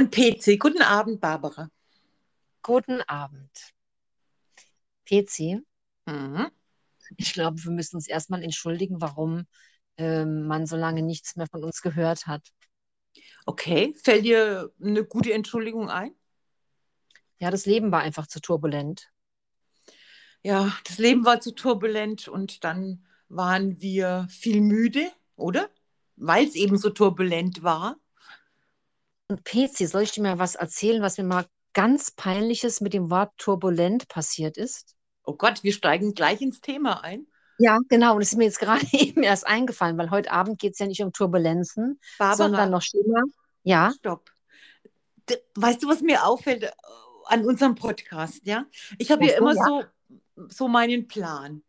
Und PC. Guten Abend, Barbara. Guten Abend. PC, Mhm. ich glaube, wir müssen uns erstmal entschuldigen, warum ähm, man so lange nichts mehr von uns gehört hat. Okay, fällt dir eine gute Entschuldigung ein? Ja, das Leben war einfach zu turbulent. Ja, das Leben war zu turbulent und dann waren wir viel müde, oder? Weil es eben so turbulent war. Und PC, soll ich dir mal was erzählen, was mir mal ganz peinliches mit dem Wort turbulent passiert ist? Oh Gott, wir steigen gleich ins Thema ein. Ja, genau. Und es ist mir jetzt gerade eben erst eingefallen, weil heute Abend geht es ja nicht um Turbulenzen, Barbara, sondern noch schlimmer. Ja, stopp. Weißt du, was mir auffällt äh, an unserem Podcast, ja? Ich habe ja immer ja. so, so meinen Plan.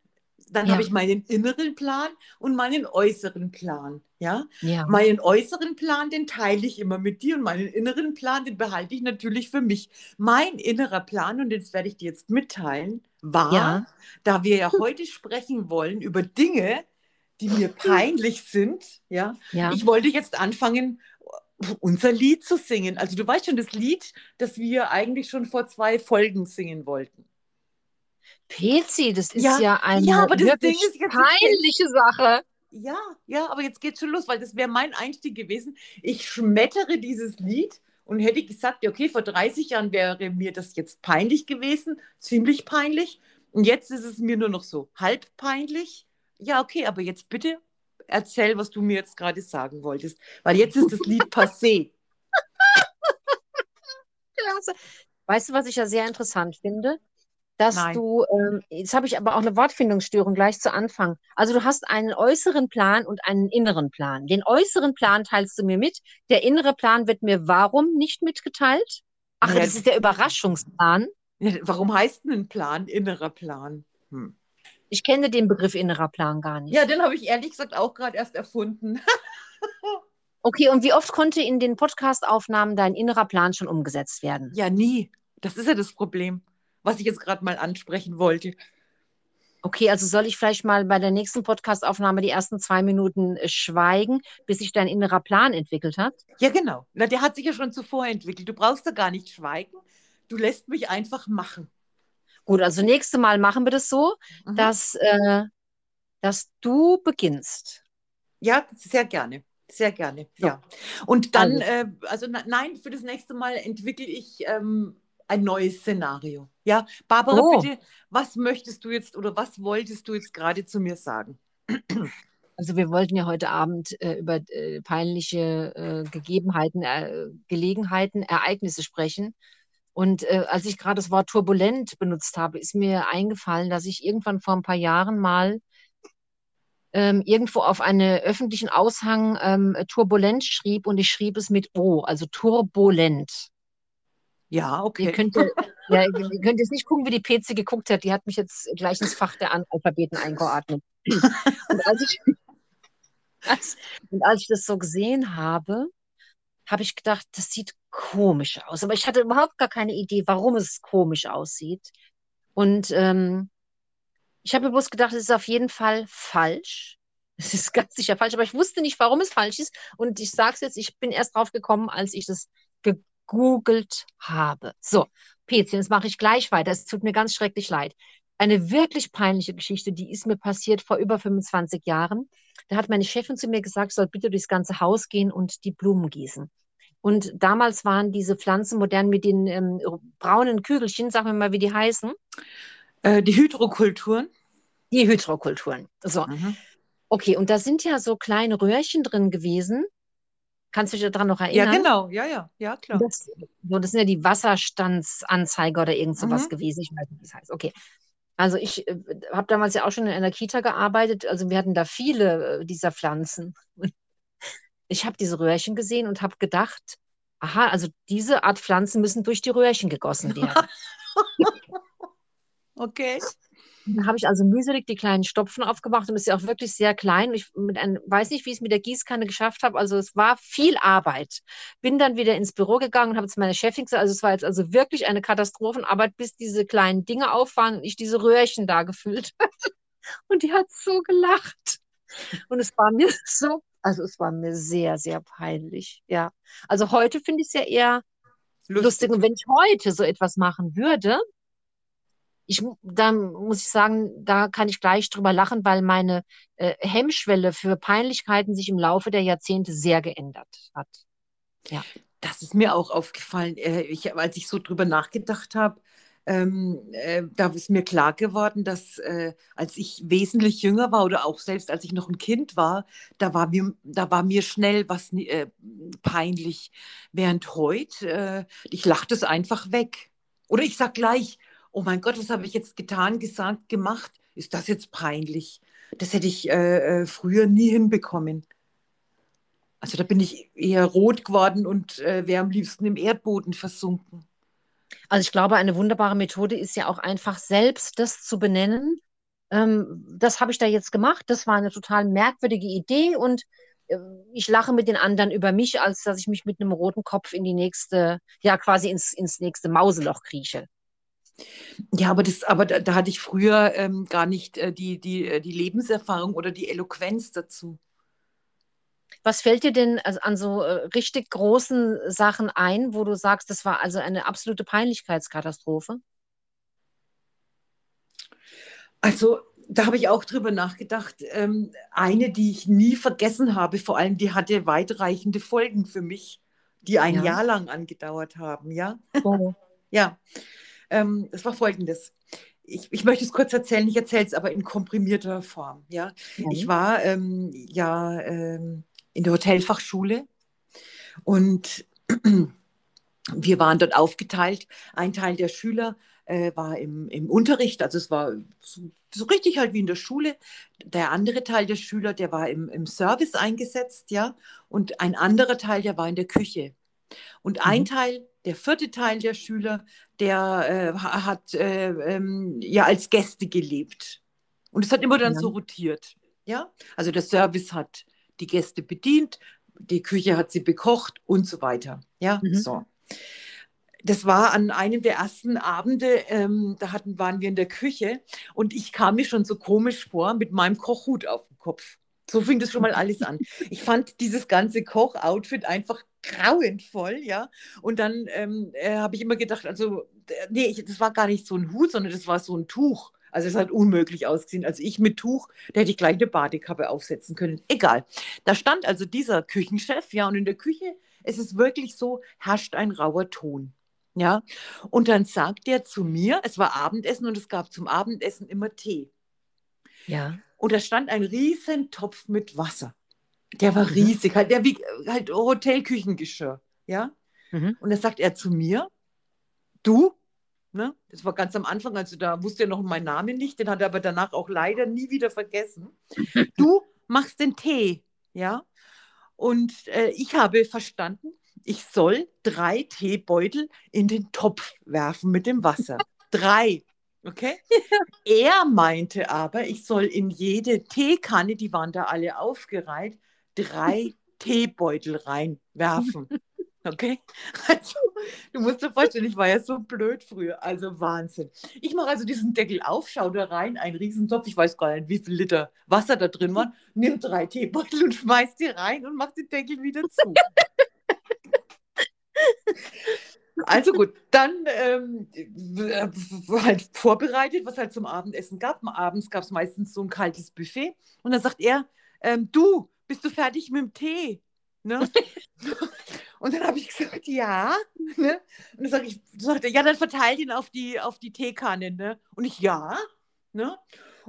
Dann Ja. habe ich meinen inneren Plan und meinen äußeren Plan, ja? ja. Meinen äußeren Plan, den teile ich immer mit dir und meinen inneren Plan, den behalte ich natürlich für mich. Mein innerer Plan, und das werde ich dir jetzt mitteilen, war, Ja. da wir ja heute sprechen wollen über Dinge, die mir peinlich sind, Ja. ich wollte jetzt anfangen, unser Lied zu singen. Also du weißt schon, das Lied, das wir eigentlich schon vor zwei Folgen singen wollten. PC, das ist Ja, ja eine ja, aber das Ding ist jetzt- peinliche Sache. Ja, ja, aber jetzt geht's schon los, weil das wäre mein Einstieg gewesen. Ich schmettere dieses Lied und hätte gesagt, okay, vor 30 Jahren wäre mir das jetzt peinlich gewesen, ziemlich peinlich. Und jetzt ist es mir nur noch so halb peinlich. Ja, okay, aber jetzt bitte erzähl, was du mir jetzt gerade sagen wolltest, weil jetzt ist das Lied passé. Klasse. Weißt du, was ich ja sehr interessant finde? Dass Nein. du, ähm, jetzt habe ich aber auch eine Wortfindungsstörung gleich zu Anfang. Also du hast einen äußeren Plan und einen inneren Plan. Den äußeren Plan teilst du mir mit. Der innere Plan wird mir warum nicht mitgeteilt? Ach, Naja, das ist der Überraschungsplan. Ja, Warum heißt denn ein Plan innerer Plan? Hm. Ich kenne den Begriff innerer Plan gar nicht. Ja, den habe ich ehrlich gesagt auch gerade erst erfunden. Okay, und wie oft konnte in den Podcast-Aufnahmen dein innerer Plan schon umgesetzt werden? Ja, nie. Das ist ja das Problem, was ich jetzt gerade mal ansprechen wollte. Okay, also soll ich vielleicht mal bei der nächsten Podcast-Aufnahme die ersten zwei Minuten äh, schweigen, bis sich dein innerer Plan entwickelt hat? Ja, genau. Na, der hat sich ja schon zuvor entwickelt. Du brauchst da gar nicht schweigen. Du lässt mich einfach machen. Gut, also nächste Mal machen wir das so, Mhm. dass, äh, dass du beginnst. Ja, sehr gerne. Sehr gerne. So. Ja. Und dann, Also. äh, also nein, für das nächste Mal entwickle ich ähm, ein neues Szenario. Ja, Barbara, Oh. bitte, was möchtest du jetzt oder was wolltest du jetzt gerade zu mir sagen? Also wir wollten ja heute Abend äh, über äh, peinliche äh, Gegebenheiten, äh, Gelegenheiten, Ereignisse sprechen. Und äh, als ich gerade das Wort turbulent benutzt habe, ist mir eingefallen, dass ich irgendwann vor ein paar Jahren mal ähm, irgendwo auf eine öffentlichen Aushang ähm, turbulent schrieb und ich schrieb es mit O, also turbulent. Ja, Ihr okay. könnt, ja, ihr könnt jetzt nicht gucken, wie die PC geguckt hat. Die hat mich jetzt gleich ins Fach der Analphabeten eingeordnet. Und als ich, als, und als ich das so gesehen habe, habe ich gedacht, das sieht komisch aus. Aber ich hatte überhaupt gar keine Idee, warum es komisch aussieht. Und ähm, ich habe mir bloß gedacht, es ist auf jeden Fall falsch. Es ist ganz sicher falsch, aber ich wusste nicht, warum es falsch ist. Und ich sage es jetzt, ich bin erst drauf gekommen, als ich das gegoogelt habe. So, PC, jetzt mache ich gleich weiter. Es tut mir ganz schrecklich leid. Eine wirklich peinliche Geschichte, die ist mir passiert vor über 25 Jahren. Da hat meine Chefin zu mir gesagt, ich soll bitte durchs ganze Haus gehen und die Blumen gießen. Und damals waren diese Pflanzen modern mit den ähm, braunen Kügelchen, sagen wir mal, wie die heißen, Äh, die Hydrokulturen. die Hydrokulturen. So, Mhm. okay, und da sind ja so kleine Röhrchen drin gewesen. Kannst du dich daran noch Ja, erinnern? genau. Ja, ja. Ja, klar. Das, so, das sind ja die Wasserstandsanzeiger oder irgend sowas Mhm. gewesen. Ich weiß nicht, wie es heißt. Okay. Also ich äh, habe damals ja auch schon in einer Kita gearbeitet. Also wir hatten da viele äh, dieser Pflanzen. Ich habe diese Röhrchen gesehen und habe gedacht, aha, also diese Art Pflanzen müssen durch die Röhrchen gegossen werden. Okay. Dann habe ich also mühselig die kleinen Stopfen aufgemacht und ist ja auch wirklich sehr klein. Ich einem, weiß nicht, wie ich es mit der Gießkanne geschafft habe. Also es war viel Arbeit. Bin dann wieder ins Büro gegangen und habe zu meiner Chefin gesagt, also es war jetzt also wirklich eine Katastrophenarbeit, bis diese kleinen Dinge auf waren und ich diese Röhrchen da gefüllt hatte. Und die hat so gelacht. Und es war mir so, also es war mir sehr, sehr peinlich. Ja. Also heute finde ich es ja eher lustig. lustig. Und wenn ich heute so etwas machen würde, ich, dann muss ich sagen, da kann ich gleich drüber lachen, weil meine äh, Hemmschwelle für Peinlichkeiten sich im Laufe der Jahrzehnte sehr geändert hat. Ja. Das ist mir auch aufgefallen, äh, ich, als ich so drüber nachgedacht habe. Ähm, äh, da ist mir klar geworden, dass äh, als ich wesentlich jünger war oder auch selbst als ich noch ein Kind war, da war mir, da war mir schnell was äh, peinlich. Während heute, äh, ich lache das einfach weg. Oder ich sage gleich, oh mein Gott, was habe ich jetzt getan, gesagt, gemacht? Ist das jetzt peinlich? Das hätte ich äh, äh, früher nie hinbekommen. Also da bin ich eher rot geworden und äh, wäre am liebsten im Erdboden versunken. Also ich glaube, eine wunderbare Methode ist ja auch einfach selbst das zu benennen. Ähm, das habe ich da jetzt gemacht. Das war eine total merkwürdige Idee und äh, ich lache mit den anderen über mich, als dass ich mich mit einem roten Kopf in die nächste, ja quasi ins, ins nächste Mauseloch krieche. Ja, aber, das, aber da, da hatte ich früher ähm, gar nicht äh, die, die, äh, die Lebenserfahrung oder die Eloquenz dazu. Was fällt dir denn an so äh, richtig großen Sachen ein, wo du sagst, das war also eine absolute Peinlichkeitskatastrophe? Also, da habe ich auch drüber nachgedacht. Ähm, eine, die ich nie vergessen habe, vor allem, die hatte weitreichende Folgen für mich, die ein ja. Jahr lang angedauert haben, ja? Oh. ja. Ähm, das war folgendes ich, ich möchte es kurz erzählen, ich erzähle es aber in komprimierter Form. Ja? ja. Ich war ähm, ja ähm, in der Hotelfachschule und wir waren dort aufgeteilt. Ein Teil der Schüler äh, war im, im Unterricht, also es war so, so, richtig halt wie in der Schule. Der andere Teil der Schüler, der war im, im Service eingesetzt, ja, und ein anderer Teil, der war in der Küche. Und ein mhm. Teil, der vierte Teil der Schüler, der äh, hat äh, ähm, ja als Gäste gelebt. Und es hat immer dann ja. so rotiert. Ja, also der Service hat die Gäste bedient, die Küche hat sie bekocht und so weiter. Ja, mhm. so. Das war an einem der ersten Abende, ähm, da hatten, waren wir in der Küche und ich kam mir schon so komisch vor mit meinem Kochhut auf dem Kopf. So fing das schon mal alles an. Ich fand dieses ganze Kochoutfit einfach grauenvoll, ja. Und dann ähm, äh, habe ich immer gedacht, also, nee, ich, das war gar nicht so ein Hut, sondern das war so ein Tuch. Also es hat unmöglich ausgesehen. Also ich mit Tuch, da hätte ich gleich eine Badekappe aufsetzen können. Egal. Da stand also dieser Küchenchef, ja, und in der Küche ist es wirklich so, herrscht ein rauer Ton. Ja, und dann sagt er zu mir, es war Abendessen und es gab zum Abendessen immer Tee. Ja. Und da stand ein riesen Topf mit Wasser. Der war mhm. riesig, halt, der wie halt Hotelküchengeschirr. Ja. Mhm. Und da sagt er zu mir, du, Ne? Das war ganz am Anfang, also da wusste er noch meinen Namen nicht, den hat er aber danach auch leider nie wieder vergessen. Du machst den Tee, ja? Und äh, ich habe verstanden, ich soll drei Teebeutel in den Topf werfen mit dem Wasser. Drei. Okay? Er meinte aber, ich soll in jede Teekanne, die waren da alle aufgereiht, drei Teebeutel reinwerfen. Okay? Also, du musst dir vorstellen, ich war ja so blöd früher. Also Wahnsinn. Ich mache also diesen Deckel auf, schaue da rein, ein Riesentopf, ich weiß gar nicht, wie viel Liter Wasser da drin waren, nimm drei Teebeutel und schmeiß die rein und mach den Deckel wieder zu. Also gut, dann ähm, halt vorbereitet, was halt zum Abendessen gab. Abends gab es meistens so ein kaltes Buffet. Und dann sagt er, ähm, du, bist du fertig mit dem Tee? Ne? Und dann habe ich gesagt, ja. Ne? Und dann sag ich, sagte ja, dann verteilt ihn auf die, auf die Teekanne. Ne? Und ich, ja. Ne?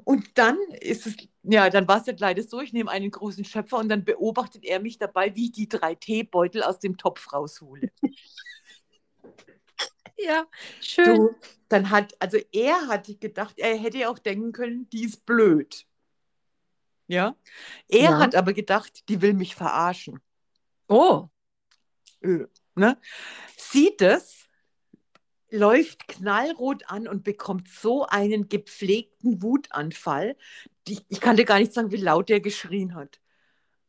Und dann ist es, ja, dann war es ja leider so, ich nehme einen großen Schöpfer und dann beobachtet er mich dabei, wie ich die drei Teebeutel aus dem Topf raushole. Ja, schön. Du, dann hat, also er hat gedacht, er hätte ja auch denken können, die ist blöd. Ja. Er ja. hat aber gedacht, die will mich verarschen. Oh. Ö, ne? Sieht es, läuft knallrot an und bekommt so einen gepflegten Wutanfall. Die, ich kann dir gar nicht sagen, wie laut der geschrien hat.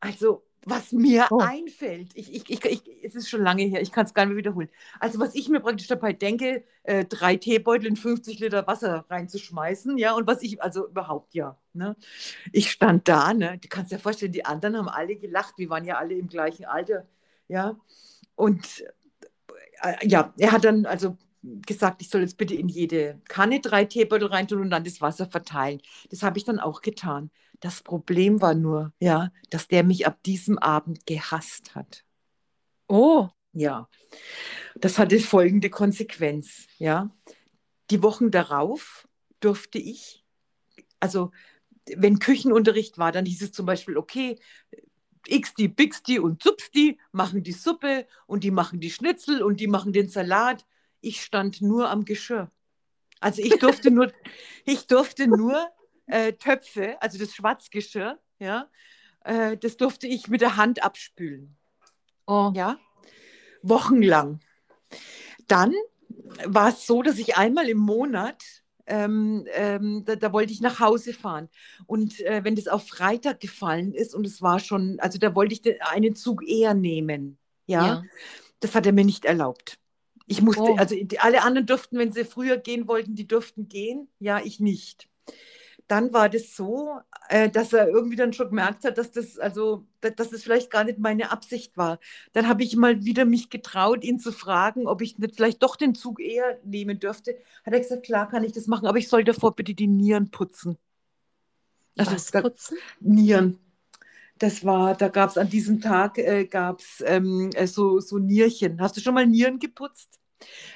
Also, was mir oh. einfällt, ich, ich, ich, ich, es ist schon lange her, ich kann es gar nicht mehr wiederholen. Also, was ich mir praktisch dabei denke, äh, drei Teebeutel in 50 Liter Wasser reinzuschmeißen, ja, und was ich, also überhaupt ja. Ne? Ich stand da, ne? Du kannst dir vorstellen, die anderen haben alle gelacht, wir waren ja alle im gleichen Alter, ja. Und äh, ja, er hat dann also gesagt, ich soll jetzt bitte in jede Kanne drei Teebeutel reintun und dann das Wasser verteilen. Das habe ich dann auch getan. Das Problem war nur, ja, dass der mich ab diesem Abend gehasst hat. Oh. Ja, das hatte folgende Konsequenz. Ja, die Wochen darauf durfte ich, also wenn Küchenunterricht war, dann hieß es zum Beispiel, okay, Xdi, Bixdi und Zupsti machen die Suppe und die machen die Schnitzel und die machen den Salat. Ich stand nur am Geschirr. Also ich durfte nur, ich durfte nur äh, Töpfe, also das Schwarzgeschirr, ja, äh, das durfte ich mit der Hand abspülen. Oh. Ja, wochenlang. Dann war es so, dass ich einmal im Monat, ähm, ähm, da, da, wollte ich nach Hause fahren. Und äh, wenn das auf Freitag gefallen ist und es war schon, also da wollte ich einen Zug eher nehmen. Ja, ja. das hat er mir nicht erlaubt. Ich musste, oh. also alle anderen durften, wenn sie früher gehen wollten, die durften gehen. Ja, ich nicht dann war das so, äh, dass er irgendwie dann schon gemerkt hat, dass das also, dass das vielleicht gar nicht meine Absicht war. Dann habe ich mal wieder mich getraut, ihn zu fragen, ob ich nicht vielleicht doch den Zug eher nehmen dürfte. Hat er gesagt, klar kann ich das machen, aber ich soll davor bitte die Nieren putzen. Also, Was putzen? Nieren. Das war, da gab es an diesem Tag äh, gab's, ähm, äh, so, so Nierchen. Hast du schon mal Nieren geputzt?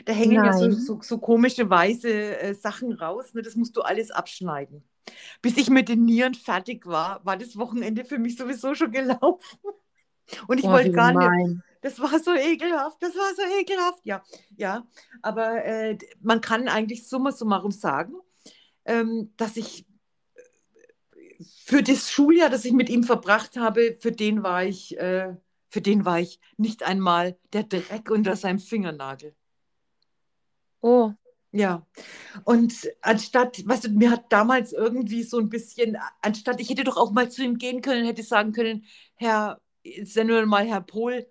Da hängen Nein. ja so, so, so komische weiße äh, Sachen raus. Ne? Das musst du alles abschneiden. Bis ich mit den Nieren fertig war, war das Wochenende für mich sowieso schon gelaufen. Und ich oh, wollte gar nicht. Das war so ekelhaft, das war so ekelhaft, ja. Ja, aber äh, man kann eigentlich summa summarum sagen, ähm, dass ich für das Schuljahr, das ich mit ihm verbracht habe, für den war ich, äh, für den war ich nicht einmal der Dreck unter seinem Fingernagel. Oh, ja, und anstatt, weißt du, mir hat damals irgendwie so ein bisschen, anstatt, ich hätte doch auch mal zu ihm gehen können, hätte sagen können, Herr, jetzt nur mal Herr Pohl,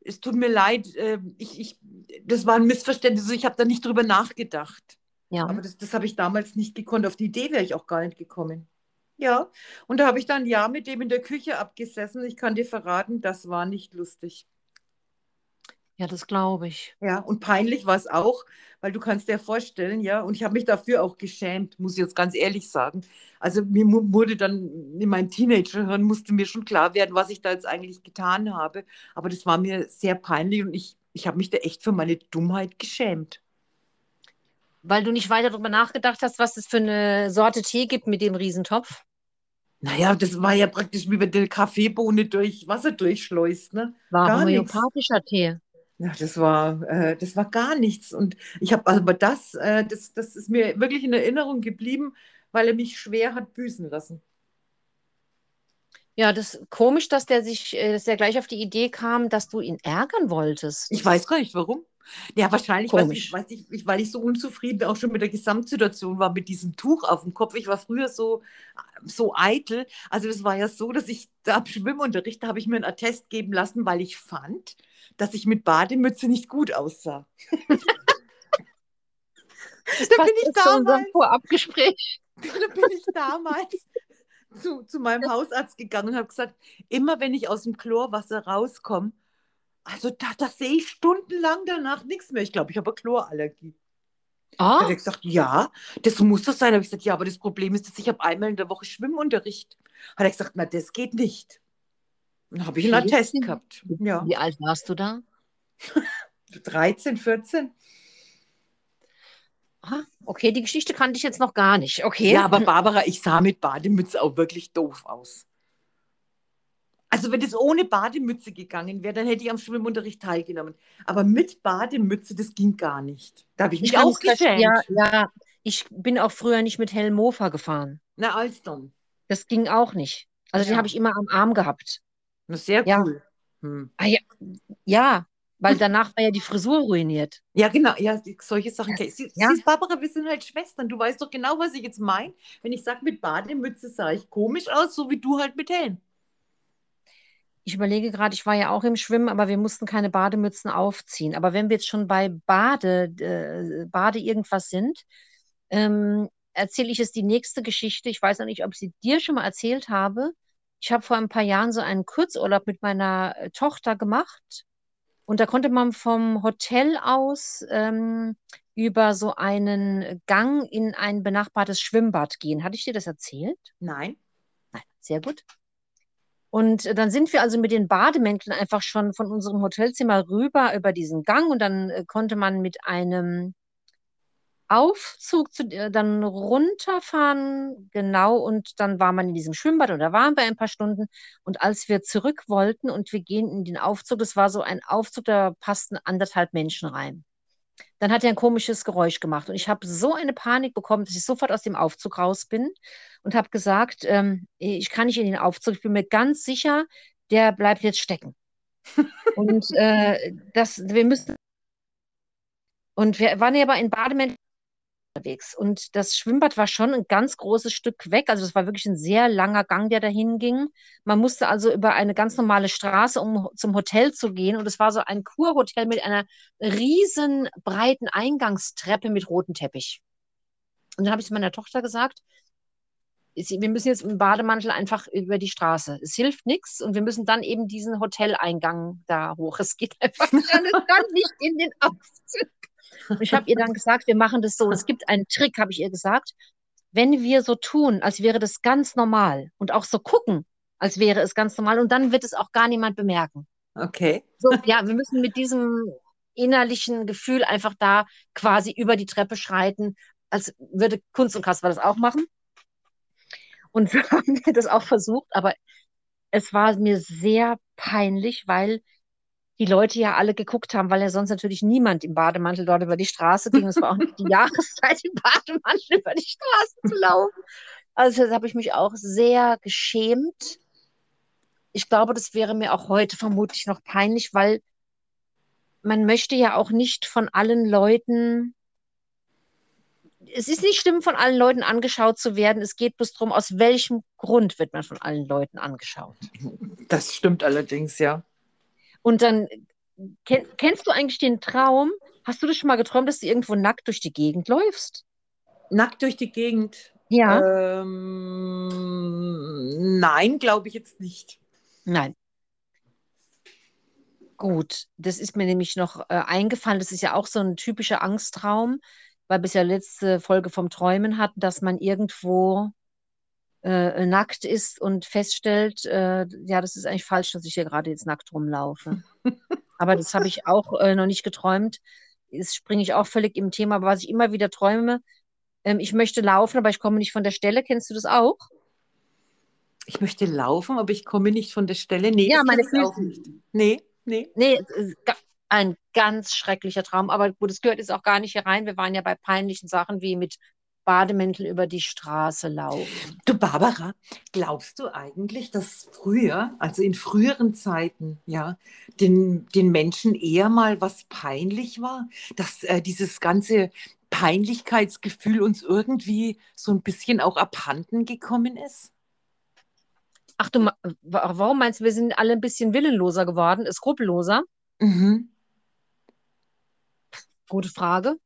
es tut mir leid, äh, ich, ich, das war ein Missverständnis, ich habe da nicht drüber nachgedacht. Ja. Aber das, das habe ich damals nicht gekonnt, auf die Idee wäre ich auch gar nicht gekommen. Ja, und da habe ich dann ein Jahr mit dem in der Küche abgesessen. Ich kann dir verraten, das war nicht lustig. Ja, das glaube ich. Ja, und peinlich war es auch, weil du kannst dir vorstellen, ja, und ich habe mich dafür auch geschämt, muss ich jetzt ganz ehrlich sagen. Also mir wurde dann in meinem Teenagerhirn musste mir schon klar werden, was ich da jetzt eigentlich getan habe. Aber das war mir sehr peinlich und ich, ich habe mich da echt für meine Dummheit geschämt. Weil du nicht weiter darüber nachgedacht hast, was es für eine Sorte Tee gibt mit dem Riesentopf? Naja, das war ja praktisch wie wenn du eine Kaffeebohne durch Wasser durchschleust. Ne? War homöopathischer Tee. Ja, das war, äh, das war gar nichts. Und ich habe aber das, äh, das, das ist mir wirklich in Erinnerung geblieben, weil er mich schwer hat büßen lassen. Ja, das ist komisch, dass der sich, äh, dass der gleich auf die Idee kam, dass du ihn ärgern wolltest. Ich weiß gar nicht warum. Ja, wahrscheinlich, weil ich, weiß ich, weil ich so unzufrieden auch schon mit der Gesamtsituation war, mit diesem Tuch auf dem Kopf. Ich war früher so, so eitel. Also das war ja so, dass ich da am Schwimmunterricht, da habe ich mir einen Attest geben lassen, weil ich fand, dass ich mit Bademütze nicht gut aussah. da bin ich damals. Vorabgespräch. Da bin ich damals zu, zu meinem Hausarzt gegangen und habe gesagt, immer wenn ich aus dem Chlorwasser rauskomme, also da, da sehe ich stundenlang danach nichts mehr. Ich glaube, ich habe eine Chlorallergie. Ah. Hat er gesagt, ja, das muss das sein. Habe ich gesagt, ja, aber das Problem ist, dass ich habe einmal in der Woche Schwimmunterricht. Hat er gesagt, na, das geht nicht. Dann habe ich einen Attest gehabt. Ja. Wie alt warst du da? 13, 14. Ah, okay, die Geschichte kannte ich jetzt noch gar nicht. Okay. Ja, aber Barbara, ich sah mit Bademütze auch wirklich doof aus. Also wenn es ohne Bademütze gegangen wäre, dann hätte ich am Schwimmunterricht teilgenommen. Aber mit Bademütze, das ging gar nicht. Da habe ich mich ich auch geschämt. Ja, ja, ich bin auch früher nicht mit hellem Mofa gefahren. Na, als dann. Das ging auch nicht. Also ja. den habe ich immer am Arm gehabt. Sehr cool. Ja. Hm. Ah, ja. ja, weil danach war ja die Frisur ruiniert. Ja, genau. Ja, solche Sachen. Ja. Sie, ja. Siehst, Barbara, wir sind halt Schwestern. Du weißt doch genau, was ich jetzt meine. Wenn ich sage, mit Bademütze sah ich komisch aus, so wie du halt mit Helm. Ich überlege gerade, ich war ja auch im Schwimmen, aber wir mussten keine Bademützen aufziehen. Aber wenn wir jetzt schon bei Bade, äh, Bade irgendwas sind, ähm, erzähle ich jetzt die nächste Geschichte. Ich weiß noch nicht, ob ich sie dir schon mal erzählt habe. Ich habe vor ein paar Jahren so einen Kurzurlaub mit meiner äh, Tochter gemacht. Und da konnte man vom Hotel aus ähm, über so einen Gang in ein benachbartes Schwimmbad gehen. Hatte ich dir das erzählt? Nein. Nein, sehr gut. Und dann sind wir also mit den Bademänteln einfach schon von unserem Hotelzimmer rüber über diesen Gang und dann äh, konnte man mit einem Aufzug zu, äh, dann runterfahren, genau, und dann war man in diesem Schwimmbad da waren wir ein paar Stunden. Und als wir zurück wollten und wir gehen in den Aufzug, das war so ein Aufzug, da passten anderthalb Menschen rein. Dann hat er ein komisches Geräusch gemacht und ich habe so eine Panik bekommen, dass ich sofort aus dem Aufzug raus bin und habe gesagt, ähm, ich kann nicht in den Aufzug, ich bin mir ganz sicher, der bleibt jetzt stecken. und äh, das, wir müssen. Und wir waren ja aber in Bademänteln unterwegs. Und das Schwimmbad war schon ein ganz großes Stück weg. Also es war wirklich ein sehr langer Gang, der dahin ging. Man musste also über eine ganz normale Straße, um zum Hotel zu gehen. Und es war so ein Kurhotel mit einer riesen breiten Eingangstreppe mit rotem Teppich. Und dann habe ich zu meiner Tochter gesagt, wir müssen jetzt im Bademantel einfach über die Straße. Es hilft nichts und wir müssen dann eben diesen Hoteleingang da hoch. Es geht einfach nicht in den Aufzug. Und ich habe ihr dann gesagt, wir machen das so. Es gibt einen Trick, habe ich ihr gesagt. Wenn wir so tun, als wäre das ganz normal und auch so gucken, als wäre es ganz normal und dann wird es auch gar niemand bemerken. Okay. So, ja, wir müssen mit diesem innerlichen Gefühl einfach da quasi über die Treppe schreiten, als würde Kunst und Kasper das auch machen. Und wir haben das auch versucht, aber es war mir sehr peinlich, weil die Leute ja alle geguckt haben, weil ja sonst natürlich niemand im Bademantel dort über die Straße ging. Es war auch nicht die Jahreszeit, im Bademantel über die Straße zu laufen. Also das habe ich mich auch sehr geschämt. Ich glaube, das wäre mir auch heute vermutlich noch peinlich, weil man möchte ja auch nicht von allen Leuten, es ist nicht schlimm, von allen Leuten angeschaut zu werden. Es geht bloß darum, aus welchem Grund wird man von allen Leuten angeschaut. Das stimmt allerdings, ja. Und dann kenn, kennst du eigentlich den Traum? Hast du das schon mal geträumt, dass du irgendwo nackt durch die Gegend läufst? Nackt durch die Gegend? Ja. Ähm, nein, glaube ich jetzt nicht. Nein. Gut, das ist mir nämlich noch äh, eingefallen. Das ist ja auch so ein typischer Angsttraum, weil wir es ja letzte Folge vom Träumen hatten, dass man irgendwo äh, nackt ist und feststellt, äh, ja, das ist eigentlich falsch, dass ich hier gerade jetzt nackt rumlaufe. aber das habe ich auch äh, noch nicht geträumt. Jetzt springe ich auch völlig im Thema, aber was ich immer wieder träume, ähm, ich möchte laufen, aber ich komme nicht von der Stelle. Kennst du das auch? Ich möchte laufen, aber ich komme nicht von der Stelle. Nee, ja, meine Füße. auch nicht. Nee, nee. Nee, ein ganz schrecklicher Traum. Aber gut, es gehört jetzt auch gar nicht hier rein. Wir waren ja bei peinlichen Sachen wie mit Bademäntel über die Straße laufen. Du Barbara, glaubst du eigentlich, dass früher, also in früheren Zeiten, ja, den, den Menschen eher mal was peinlich war, dass äh, dieses ganze Peinlichkeitsgefühl uns irgendwie so ein bisschen auch abhanden gekommen ist? Ach du, warum meinst du, wir sind alle ein bisschen willenloser geworden, skrupelloser? Mhm. Gute Frage.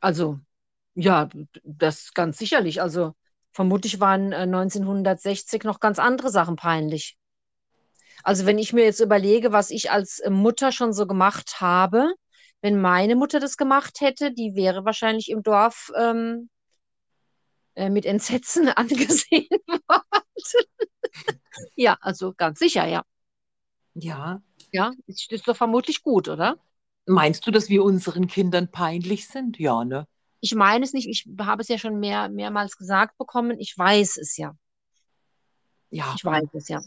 Also, ja, das ganz sicherlich. Also vermutlich waren äh, 1960 noch ganz andere Sachen peinlich. Also wenn ich mir jetzt überlege, was ich als äh, Mutter schon so gemacht habe, wenn meine Mutter das gemacht hätte, die wäre wahrscheinlich im Dorf ähm, äh, mit Entsetzen angesehen worden. ja, also ganz sicher, ja. Ja. Ja, ist, ist doch vermutlich gut, oder? Meinst du, dass wir unseren Kindern peinlich sind? Ja, ne? Ich meine es nicht, ich habe es ja schon mehr, mehrmals gesagt bekommen, ich weiß es ja. Ja. Ich weiß es ja.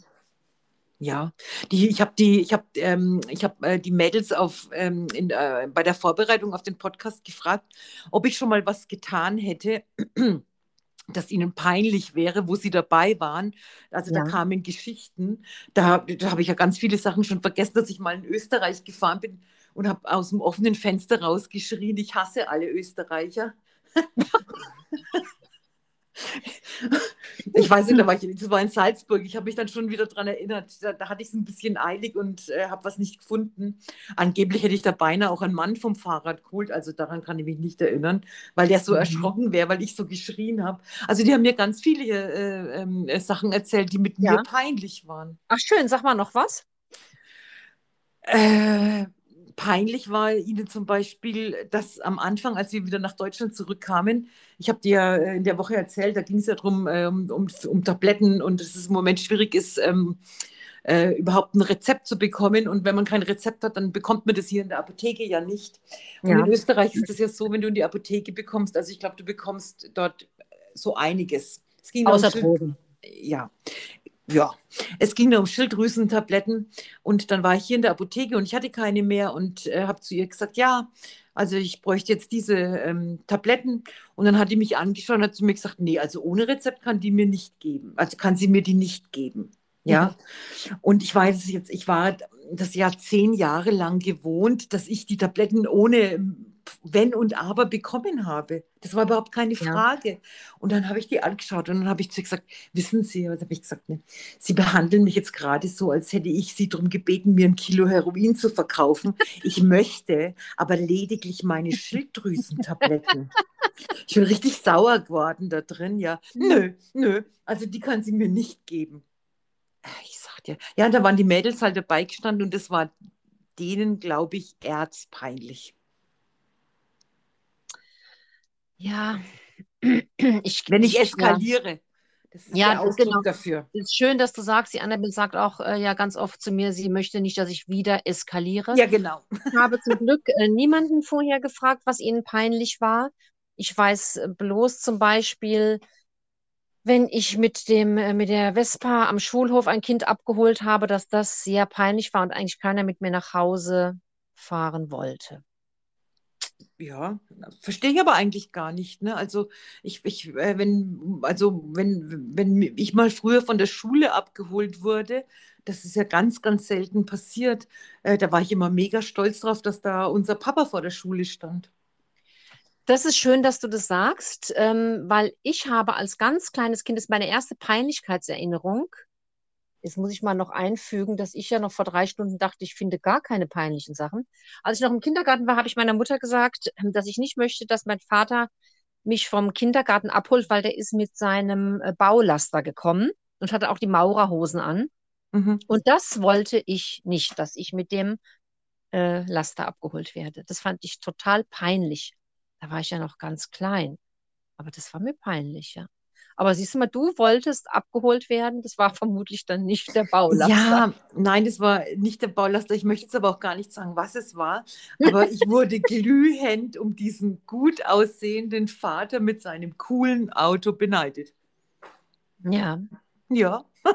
Ja, die, ich habe die, ich habe, ähm, ich habe äh, die Mädels auf ähm, in, äh, bei der Vorbereitung auf den Podcast gefragt, ob ich schon mal was getan hätte, das ihnen peinlich wäre, wo sie dabei waren. Also ja. da kamen Geschichten. Da, da habe ich ja ganz viele Sachen schon vergessen, dass ich mal in Österreich gefahren bin und habe aus dem offenen Fenster rausgeschrien, ich hasse alle Österreicher. ich weiß nicht, da war ich, das war in Salzburg. Ich habe mich dann schon wieder daran erinnert. Da, da, hatte ich es ein bisschen eilig und äh, habe was nicht gefunden. Angeblich hätte ich da beinahe auch einen Mann vom Fahrrad geholt. Also daran kann ich mich nicht erinnern, weil der so mhm. erschrocken wäre, weil ich so geschrien habe. Also die haben mir ganz viele äh, äh, Sachen erzählt, die mit ja. mir peinlich waren. Ach schön, sag mal noch was. Äh, peinlich war Ihnen zum Beispiel, dass am Anfang, als wir wieder nach Deutschland zurückkamen, ich habe dir ja äh, in der Woche erzählt, da ging es ja darum, ähm, um, um Tabletten und dass es im Moment schwierig ist, ähm, äh, überhaupt ein Rezept zu bekommen. Und wenn man kein Rezept hat, dann bekommt man das hier in der Apotheke ja nicht. Und ja. in Österreich ist das ja so, wenn du in die Apotheke bekommst, also ich glaube, du bekommst dort so einiges. Es ging Außer Drogen. Ja, ja, es ging nur um Schilddrüsentabletten und dann war ich hier in der Apotheke und ich hatte keine mehr und äh, habe zu ihr gesagt, ja, also ich bräuchte jetzt diese ähm, Tabletten und dann hat die mich angeschaut und hat zu mir gesagt, nee, also ohne Rezept kann die mir nicht geben, also kann sie mir die nicht geben. Ja, mhm. und ich weiß jetzt, ich war das Jahr zehn Jahre lang gewohnt, dass ich die Tabletten ohne wenn und aber bekommen habe. Das war überhaupt keine Frage. Ja. Und dann habe ich die angeschaut und dann habe ich zu ihr gesagt, wissen Sie, was habe ich gesagt, ne? Sie behandeln mich jetzt gerade so, als hätte ich Sie darum gebeten, mir ein Kilo Heroin zu verkaufen. Ich möchte aber lediglich meine Schilddrüsentabletten. ich bin richtig sauer geworden da drin, ja. Nö, nö, also die kann sie mir nicht geben. Ich sagte ja, ja, da waren die Mädels halt dabei gestanden und das war denen, glaube ich, erzpeinlich. Ja, ich, wenn ich eskaliere. Ja. Das ist ja, der Ausdruck genau. dafür. Es ist schön, dass du sagst, die Annabelle sagt auch äh, ja ganz oft zu mir, sie möchte nicht, dass ich wieder eskaliere. Ja, genau. Ich habe zum Glück äh, niemanden vorher gefragt, was ihnen peinlich war. Ich weiß äh, bloß zum Beispiel, wenn ich mit dem äh, mit der Vespa am Schulhof ein Kind abgeholt habe, dass das sehr peinlich war und eigentlich keiner mit mir nach Hause fahren wollte. Ja, verstehe ich aber eigentlich gar nicht. Ne? Also ich, ich äh, wenn, also wenn, wenn ich mal früher von der Schule abgeholt wurde, das ist ja ganz, ganz selten passiert. Äh, da war ich immer mega stolz drauf, dass da unser Papa vor der Schule stand. Das ist schön, dass du das sagst, ähm, weil ich habe als ganz kleines Kind, das ist meine erste Peinlichkeitserinnerung, Jetzt muss ich mal noch einfügen, dass ich ja noch vor drei Stunden dachte, ich finde gar keine peinlichen Sachen. Als ich noch im Kindergarten war, habe ich meiner Mutter gesagt, ähm, dass ich nicht möchte, dass mein Vater mich vom Kindergarten abholt, weil der ist mit seinem äh, Baulaster gekommen und hatte auch die Maurerhosen an. Mhm. Und das wollte ich nicht, dass ich mit dem äh, Laster abgeholt werde. Das fand ich total peinlich. Da war ich ja noch ganz klein. Aber das war mir peinlich, ja. Aber siehst du mal, du wolltest abgeholt werden. Das war vermutlich dann nicht der Baulaster. Ja, nein, das war nicht der Baulaster. Ich möchte jetzt aber auch gar nicht sagen, was es war. Aber ich wurde glühend um diesen gut aussehenden Vater mit seinem coolen Auto beneidet. Ja. Ja.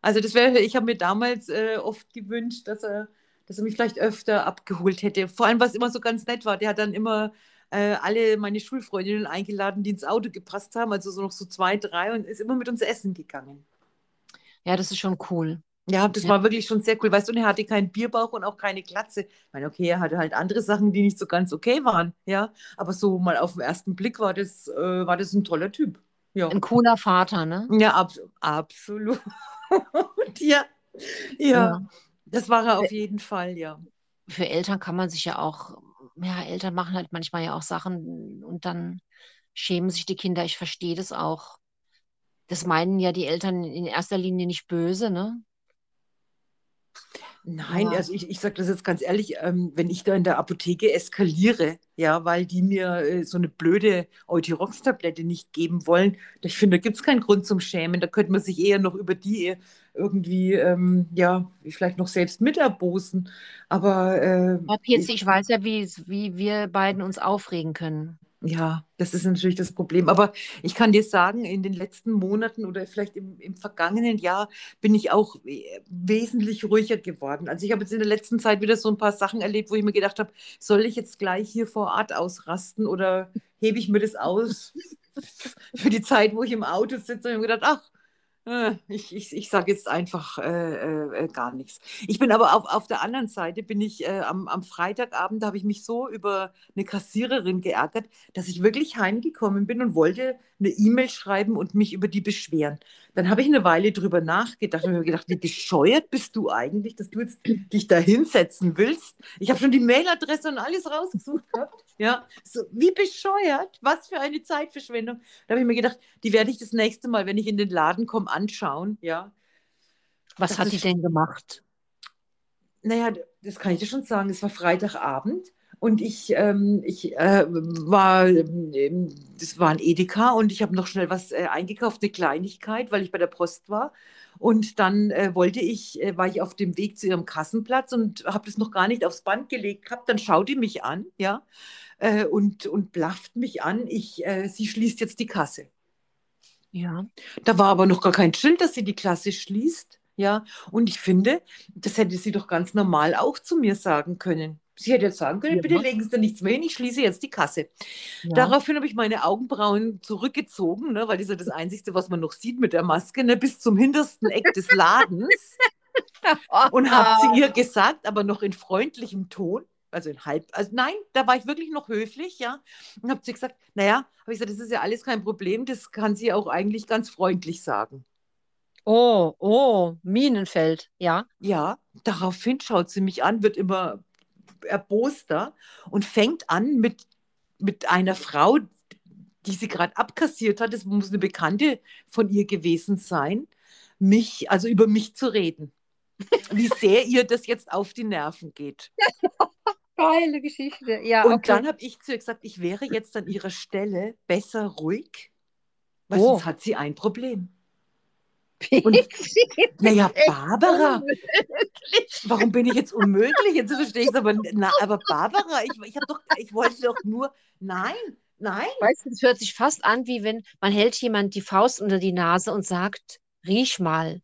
Also das wäre, ich habe mir damals äh, oft gewünscht, dass er, dass er mich vielleicht öfter abgeholt hätte. Vor allem, was immer so ganz nett war, der hat dann immer äh, alle meine Schulfreundinnen eingeladen, die ins Auto gepasst haben, also so noch so zwei, drei und ist immer mit uns essen gegangen. Ja, das ist schon cool. Ja, das ja. war wirklich schon sehr cool. Weißt du, und er hatte keinen Bierbauch und auch keine Glatze. Ich meine, okay, er hatte halt andere Sachen, die nicht so ganz okay waren, ja. Aber so mal auf den ersten Blick war das, äh, war das ein toller Typ. Ja. Ein cooler Vater, ne? Ja, ab absolut. ja. ja, ja, das war er auf jeden Fall, ja. Für Eltern kann man sich ja auch ja, Eltern machen halt manchmal ja auch Sachen und dann schämen sich die Kinder. Ich verstehe das auch. Das meinen ja die Eltern in erster Linie nicht böse, ne? Nein, also ich, ich sage das jetzt ganz ehrlich, ähm, wenn ich da in der Apotheke eskaliere, ja, weil die mir äh, so eine blöde Euthyrox-Tablette nicht geben wollen, ich finde, da gibt es keinen Grund zum Schämen. Da könnte man sich eher noch über die irgendwie, ähm, ja, vielleicht noch selbst miterbosen. Aber. Äh, Jetzt, ich weiß ja, wie, wie wir beiden uns aufregen können. Ja, das ist natürlich das Problem. Aber ich kann dir sagen, in den letzten Monaten oder vielleicht im, im vergangenen Jahr bin ich auch äh, wesentlich ruhiger geworden. Also ich habe jetzt in der letzten Zeit wieder so ein paar Sachen erlebt, wo ich mir gedacht habe, soll ich jetzt gleich hier vor Ort ausrasten oder hebe ich mir das aus für die Zeit, wo ich im Auto sitze und habe gedacht, ach, ich, ich, ich sage jetzt einfach äh, äh, äh, gar nichts. Ich bin aber auf, auf der anderen Seite, bin ich äh, am, am Freitagabend, da habe ich mich so über eine Kassiererin geärgert, dass ich wirklich heimgekommen bin und wollte eine E-Mail schreiben und mich über die beschweren. Dann habe ich eine Weile drüber nachgedacht und habe gedacht, wie bescheuert bist du eigentlich, dass du jetzt dich da hinsetzen willst? Ich habe schon die Mailadresse und alles rausgesucht gehabt. Ja, so, wie bescheuert? Was für eine Zeitverschwendung. Da habe ich mir gedacht, die werde ich das nächste Mal, wenn ich in den Laden komme, anschauen. Ja. Was das hat die denn gemacht? naja, das kann ich dir schon sagen, es war Freitagabend und ich, ähm, ich äh, war, ähm, das war ein Edeka und ich habe noch schnell was äh, eingekauft, eine Kleinigkeit, weil ich bei der Post war. Und dann äh, wollte ich, äh, war ich auf dem Weg zu ihrem Kassenplatz und habe das noch gar nicht aufs Band gelegt gehabt. Dann schaut die mich an, ja, äh, und, und blafft mich an. Ich, äh, sie schließt jetzt die Kasse. Ja. Da war aber noch gar kein Schild, dass sie die Klasse schließt. Ja, und ich finde, das hätte sie doch ganz normal auch zu mir sagen können. Sie hätte jetzt sagen können, Ja. bitte legen Sie da nichts mehr hin, ich schließe jetzt die Kasse. Ja. Daraufhin habe ich meine Augenbrauen zurückgezogen, ne, weil das ist ja das Einzige, was man noch sieht mit der Maske, ne, bis zum hintersten Eck des Ladens. Und habe zu ihr gesagt, aber noch in freundlichem Ton, also in halb, also nein, da war ich wirklich noch höflich, ja. Und habe ihr gesagt, naja, habe ich gesagt, das ist ja alles kein Problem, das kann sie auch eigentlich ganz freundlich sagen. Oh, oh, Minenfeld, ja. Ja, daraufhin schaut sie mich an, wird immer erboster und fängt an mit, mit einer Frau, die sie gerade abkassiert hat, das muss eine Bekannte von ihr gewesen sein, mich, also über mich zu reden. Wie sehr ihr das jetzt auf die Nerven geht. Geile Geschichte. Ja, Und okay. dann habe ich zu ihr gesagt, ich wäre jetzt an ihrer Stelle besser ruhig, weil Oh. sonst hat sie ein Problem. Naja, Barbara, warum bin ich jetzt unmöglich? Jetzt verstehe ich es aber. Na, aber Barbara, ich, ich, doch, ich wollte doch nur. Nein, nein. Weißt du, es hört sich fast an, wie wenn man hält jemand die Faust unter die Nase und sagt, riech mal.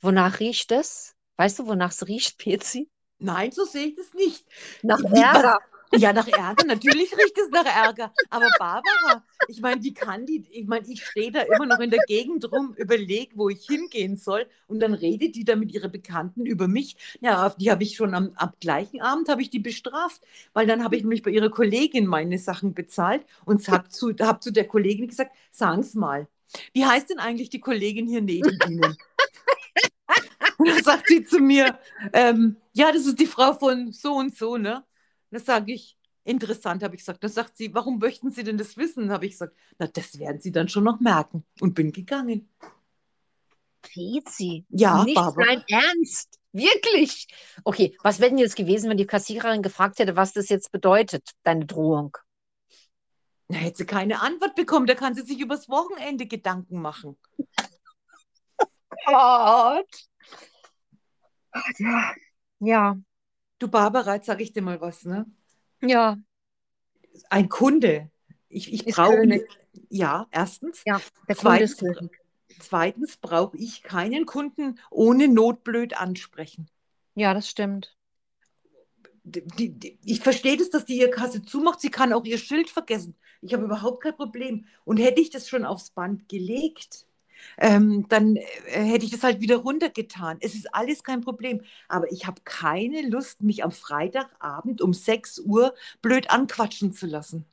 Wonach riecht es? Weißt du, wonach es riecht, Pezi? Nein, so sehe ich das nicht. Nach Ärger. Ja, nach Ärger, natürlich riecht es nach Ärger. Aber Barbara, ich meine, wie kann die, ich meine, ich stehe da immer noch in der Gegend rum, überlege, wo ich hingehen soll und dann redet die da mit ihrer Bekannten über mich. Ja, die habe ich schon am, am gleichen Abend, habe ich die bestraft, weil dann habe ich nämlich bei ihrer Kollegin meine Sachen bezahlt und habe zu, hab zu der Kollegin gesagt, sagen's mal, wie heißt denn eigentlich die Kollegin hier neben Ihnen? Und dann sagt sie zu mir, ähm, ja, das ist die Frau von so und so, ne? Dann sage ich, interessant, habe ich gesagt. Dann sagt sie, warum möchten Sie denn das wissen? Habe ich gesagt, na, das werden Sie dann schon noch merken. Und bin gegangen. Pezi. Ja, Nicht Barbara. dein Ernst. Wirklich. Okay, was wäre denn jetzt gewesen, wenn die Kassiererin gefragt hätte, was das jetzt bedeutet, deine Drohung? Na, hätte sie keine Antwort bekommen, da kann sie sich übers Wochenende Gedanken machen. Gott. Ja. Ja. Du Barbara, jetzt sage ich dir mal was, ne? Ja. Ein Kunde. Ich, ich brauche. Ja, erstens. Ja. Der Kunde ist Zweitens, König. zweitens brauche ich keinen Kunden ohne Not blöd ansprechen. Ja, das stimmt. die, die, ich verstehe das, dass die ihre Kasse zumacht. Sie kann auch ihr Schild vergessen. Ich habe überhaupt kein Problem. Und hätte ich das schon aufs Band gelegt, ähm, dann äh, hätte ich das halt wieder runtergetan. Es ist alles kein Problem. Aber ich habe keine Lust, mich am Freitagabend um 6 Uhr blöd anquatschen zu lassen.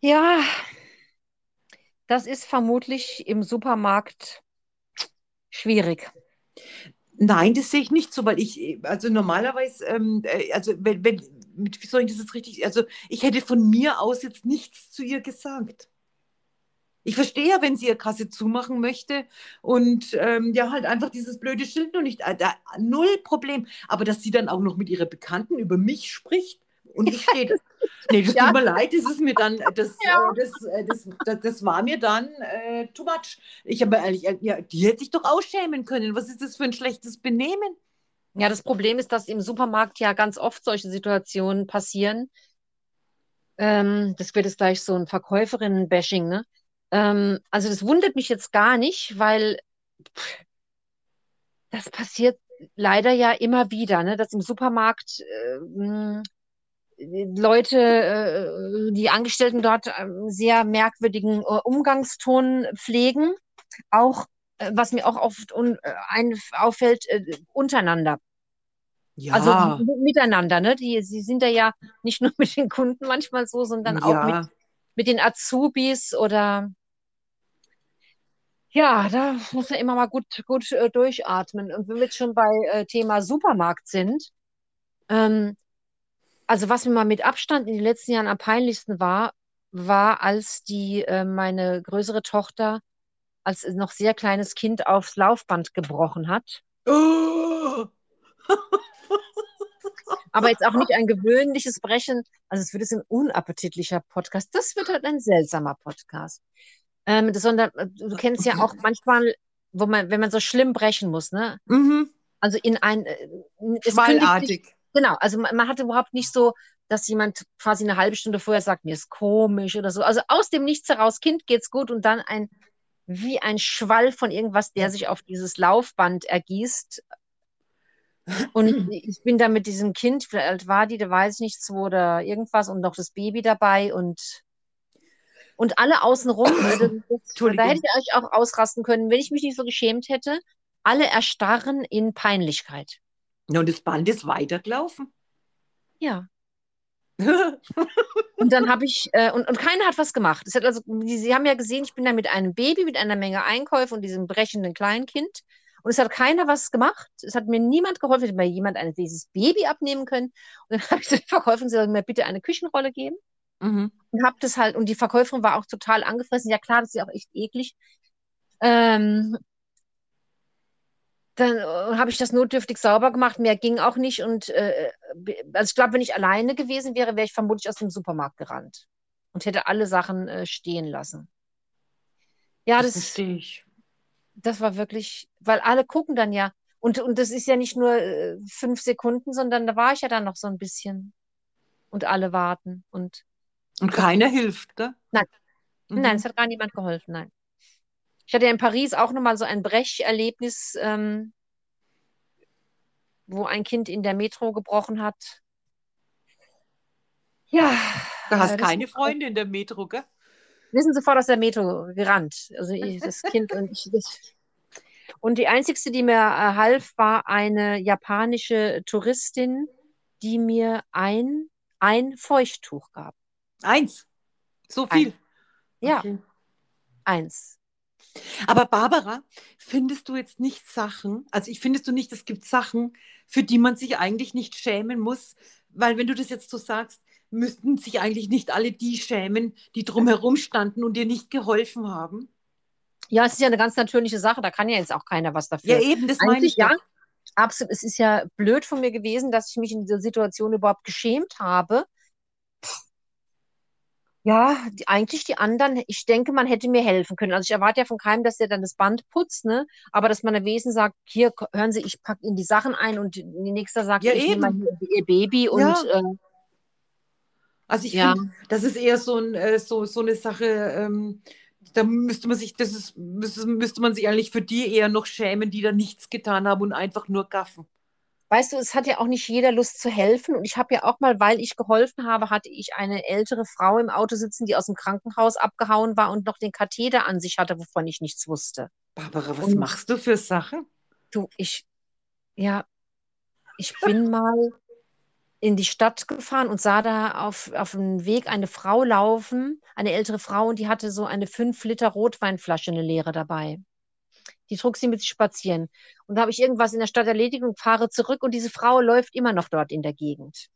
Ja, das ist vermutlich im Supermarkt schwierig. Nein, das sehe ich nicht so, weil ich, also normalerweise, ähm, äh, also wenn, wenn, wie soll ich das jetzt richtig, also ich hätte von mir aus jetzt nichts zu ihr gesagt. Ich verstehe ja, wenn sie ihre Kasse zumachen möchte und ähm, ja, halt einfach dieses blöde Schild noch nicht, äh, da, null Problem. Aber dass sie dann auch noch mit ihrer Bekannten über mich spricht und ich stehe, nee, das Ja. tut mir leid, das ist mir dann, das, Ja. äh, das, äh, das, das, das war mir dann äh, too much. Ich habe ehrlich, äh, ja, die hätte sich doch ausschämen können. Was ist das für ein schlechtes Benehmen? Ja, das Problem ist, dass im Supermarkt ja ganz oft solche Situationen passieren. Ähm, das wird jetzt gleich so ein Verkäuferinnen-Bashing, ne? Ähm, also das wundert mich jetzt gar nicht, weil pff, das passiert leider ja immer wieder, ne? Dass im Supermarkt äh, Leute, äh, die Angestellten dort einen sehr merkwürdigen äh, Umgangston pflegen. Auch, äh, was mir auch oft un, äh, ein, auffällt, äh, untereinander. Ja, Also miteinander, ne? Die, sie sind da ja nicht nur mit den Kunden manchmal so, sondern auch mit, ja. mit den Azubis oder ja, da muss man immer mal gut, gut äh, durchatmen. Und wenn wir jetzt schon bei äh, Thema Supermarkt sind, ähm, also was mir mal mit Abstand in den letzten Jahren am peinlichsten war, war, als die äh, meine größere Tochter als noch sehr kleines Kind aufs Laufband gebrochen hat. Oh. Aber jetzt auch nicht ein gewöhnliches Brechen. Also es wird jetzt ein unappetitlicher Podcast. Das wird halt ein seltsamer Podcast. Ähm, das, sondern äh, du kennst ja auch manchmal, wo man, wenn man so schlimm brechen muss, ne? Mhm. Also in ein äh, Schwallartig. Genau, also man, man hat überhaupt nicht so, dass jemand quasi eine halbe Stunde vorher sagt, mir ist komisch oder so. Also aus dem Nichts heraus, Kind geht's gut und dann ein wie ein Schwall von irgendwas, der sich auf dieses Laufband ergießt. Und ich bin da mit diesem Kind, alt war die, da weiß ich nicht, zwei oder irgendwas und noch das Baby dabei und und alle außenrum, Entschuldigung. da hätte ich euch auch ausrasten können, wenn ich mich nicht so geschämt hätte. Alle erstarren in Peinlichkeit. Ja, und das Band ist weitergelaufen. Ja. Und dann habe ich, äh, und, und keiner hat was gemacht. Es hat also, Sie haben ja gesehen, ich bin da mit einem Baby, mit einer Menge Einkäufe und diesem brechenden Kleinkind. Und es hat keiner was gemacht. Es hat mir niemand geholfen. Hätte mir jemand ein, dieses Baby abnehmen können. Und dann habe ich den Verkäuferin gesagt, mir bitte eine Küchenrolle geben. Mhm. Und habe das halt, und die Verkäuferin war auch total angefressen. Ja klar, das ist ja auch echt eklig. Ähm, dann äh, habe ich das notdürftig sauber gemacht. Mehr ging auch nicht. Und äh, also ich glaube, wenn ich alleine gewesen wäre, wäre ich vermutlich aus dem Supermarkt gerannt und hätte alle Sachen äh, stehen lassen. Ja, Das das, verstehe ich. das war wirklich, weil alle gucken dann ja. Und, und das ist ja nicht nur äh, fünf Sekunden, sondern da war ich ja dann noch so ein bisschen. Und alle warten. Und Und keiner hilft, gell? Nein. Mhm. Nein, es hat gar niemand geholfen, nein. Ich hatte ja in Paris auch nochmal so ein Brecherlebnis, ähm, wo ein Kind in der Metro gebrochen hat. Ja, Du hast keine Freunde in der Metro, gell? wir sind sofort aus der Metro gerannt. Also ich, das Kind und ich. Das, und die einzigste, die mir äh, half, war eine japanische Touristin, die mir ein, ein Feuchttuch gab. Eins. So viel. Ja, Okay. eins. Aber Barbara, findest du jetzt nicht Sachen, also ich findest du nicht, es gibt Sachen, für die man sich eigentlich nicht schämen muss, weil wenn du das jetzt so sagst, müssten sich eigentlich nicht alle die schämen, die drumherum standen und dir nicht geholfen haben? Ja, es ist ja eine ganz natürliche Sache, da kann ja jetzt auch keiner was dafür. Ja, eben, das meine ich ja. doch. Absolut. Es ist ja blöd von mir gewesen, dass ich mich in dieser Situation überhaupt geschämt habe. Ja, die, eigentlich die anderen, ich denke, man hätte mir helfen können. Also ich erwarte ja von keinem, dass der dann das Band putzt, ne? Aber dass man der Wesen sagt, hier, hören Sie, ich packe Ihnen die Sachen ein und die nächste sagt, Ja, ich nehme mal eben. hier Ihr Baby und Ja. äh, Also ich Ja. finde, das ist eher so, ein, äh, so, so eine Sache, ähm, da müsste man sich, das ist, müsste, müsste man sich eigentlich für die eher noch schämen, die da nichts getan haben und einfach nur gaffen. Weißt du, es hat ja auch nicht jeder Lust zu helfen. Und ich habe ja auch mal, weil ich geholfen habe, hatte ich eine ältere Frau im Auto sitzen, die aus dem Krankenhaus abgehauen war und noch den Katheter an sich hatte, wovon ich nichts wusste. Barbara, was Und- machst du für Sachen? Du, ich, ja, ich bin mal in die Stadt gefahren und sah da auf, auf dem Weg eine Frau laufen, eine ältere Frau, und die hatte so eine 5 Liter Rotweinflasche, eine leere dabei. Die trug sie mit sich spazieren. Und da habe ich irgendwas in der Stadt erledigt und fahre zurück und diese Frau läuft immer noch dort in der Gegend.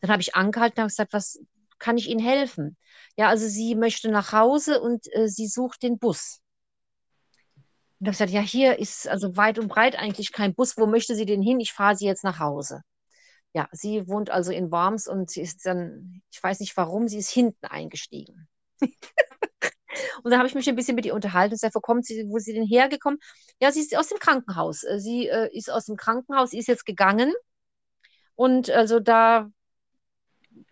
Dann habe ich angehalten und habe gesagt, was kann ich Ihnen helfen? Ja, also sie möchte nach Hause und äh, sie sucht den Bus. Und habe gesagt, ja, hier ist also weit und breit eigentlich kein Bus. Wo möchte sie denn hin? Ich fahre sie jetzt nach Hause. Ja, sie wohnt also in Worms und sie ist dann, ich weiß nicht warum, sie ist hinten eingestiegen. Und dann habe ich mich ein bisschen mit ihr unterhalten und gesagt, wo kommt sie, wo ist sie denn hergekommen? Ja, sie ist aus dem Krankenhaus. Äh, Sie äh, ist aus dem Krankenhaus, sie ist jetzt gegangen. Und also da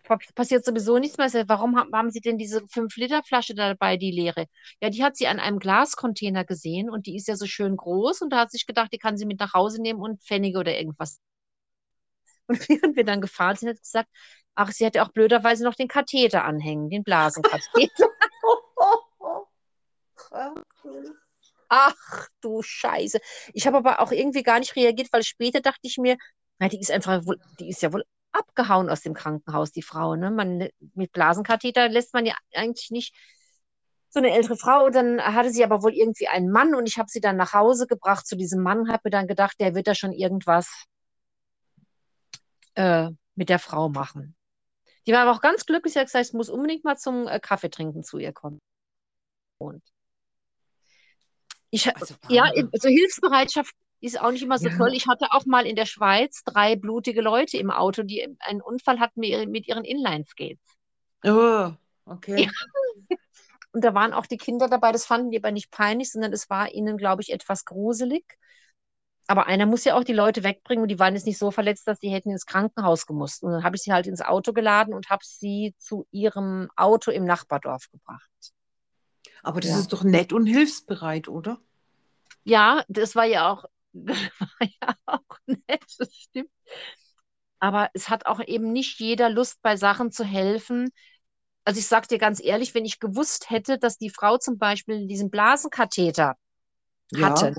pa- passiert sowieso nichts mehr. Warum haben, Sie denn diese 5-Liter-Flasche dabei, die leere? Ja, die hat sie an einem Glascontainer gesehen und die ist ja so schön groß und da hat sie sich gedacht, die kann sie mit nach Hause nehmen und Pfennige oder irgendwas. Und während wir dann gefahren sind, hat sie gesagt, ach, sie hätte auch blöderweise noch den Katheter anhängen, den Blasenkatheter. Ach du Scheiße. Ich habe aber auch irgendwie gar nicht reagiert, weil später dachte ich mir, na, die ist einfach wohl, die ist ja wohl abgehauen aus dem Krankenhaus, die Frau. Ne? Man, mit Blasenkatheter lässt man ja eigentlich nicht so eine ältere Frau. Und dann hatte sie aber wohl irgendwie einen Mann und ich habe sie dann nach Hause gebracht zu diesem Mann, habe mir dann gedacht, der wird da schon irgendwas äh, mit der Frau machen. Die war aber auch ganz glücklich, sie hat gesagt, ich muss unbedingt mal zum äh, Kaffee trinken zu ihr kommen. Und ich, Also, ja, Barbara. so Hilfsbereitschaft Ist auch nicht immer so Ja. toll. Ich hatte auch mal in der Schweiz drei blutige Leute im Auto, die einen Unfall hatten mit ihren- mit ihren Inline-Skates. Oh, okay. Und da waren auch die Kinder dabei, das fanden die aber nicht peinlich, sondern es war ihnen, glaube ich, etwas gruselig. Aber einer muss ja auch die Leute wegbringen und die waren jetzt nicht so verletzt, dass sie hätten ins Krankenhaus gemusst. Und dann habe ich sie halt ins Auto geladen und habe sie zu ihrem Auto im Nachbardorf gebracht. Aber das Ja. ist doch nett und hilfsbereit, oder? Ja, das war ja auch, das war ja auch nett, das stimmt. Aber es hat auch eben nicht jeder Lust, bei Sachen zu helfen. Also ich sage dir ganz ehrlich, wenn ich gewusst hätte, dass die Frau zum Beispiel diesen Blasenkatheter hatte,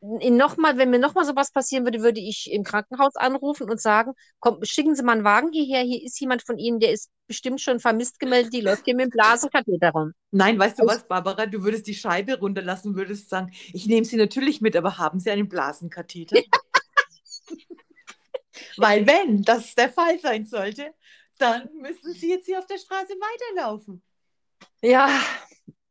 noch mal, wenn mir nochmal sowas passieren würde, würde ich im Krankenhaus anrufen und sagen, komm, schicken Sie mal einen Wagen hierher, hier ist jemand von Ihnen, der ist bestimmt schon vermisst gemeldet, die läuft hier mit dem Blasenkatheter rum. Nein, weißt du Ich- was, Barbara? Du würdest die Scheibe runterlassen, würdest sagen, ich nehme sie natürlich mit, aber haben Sie einen Blasenkatheter? Weil wenn das der Fall sein sollte, dann müssen Sie jetzt hier auf der Straße weiterlaufen. Ja,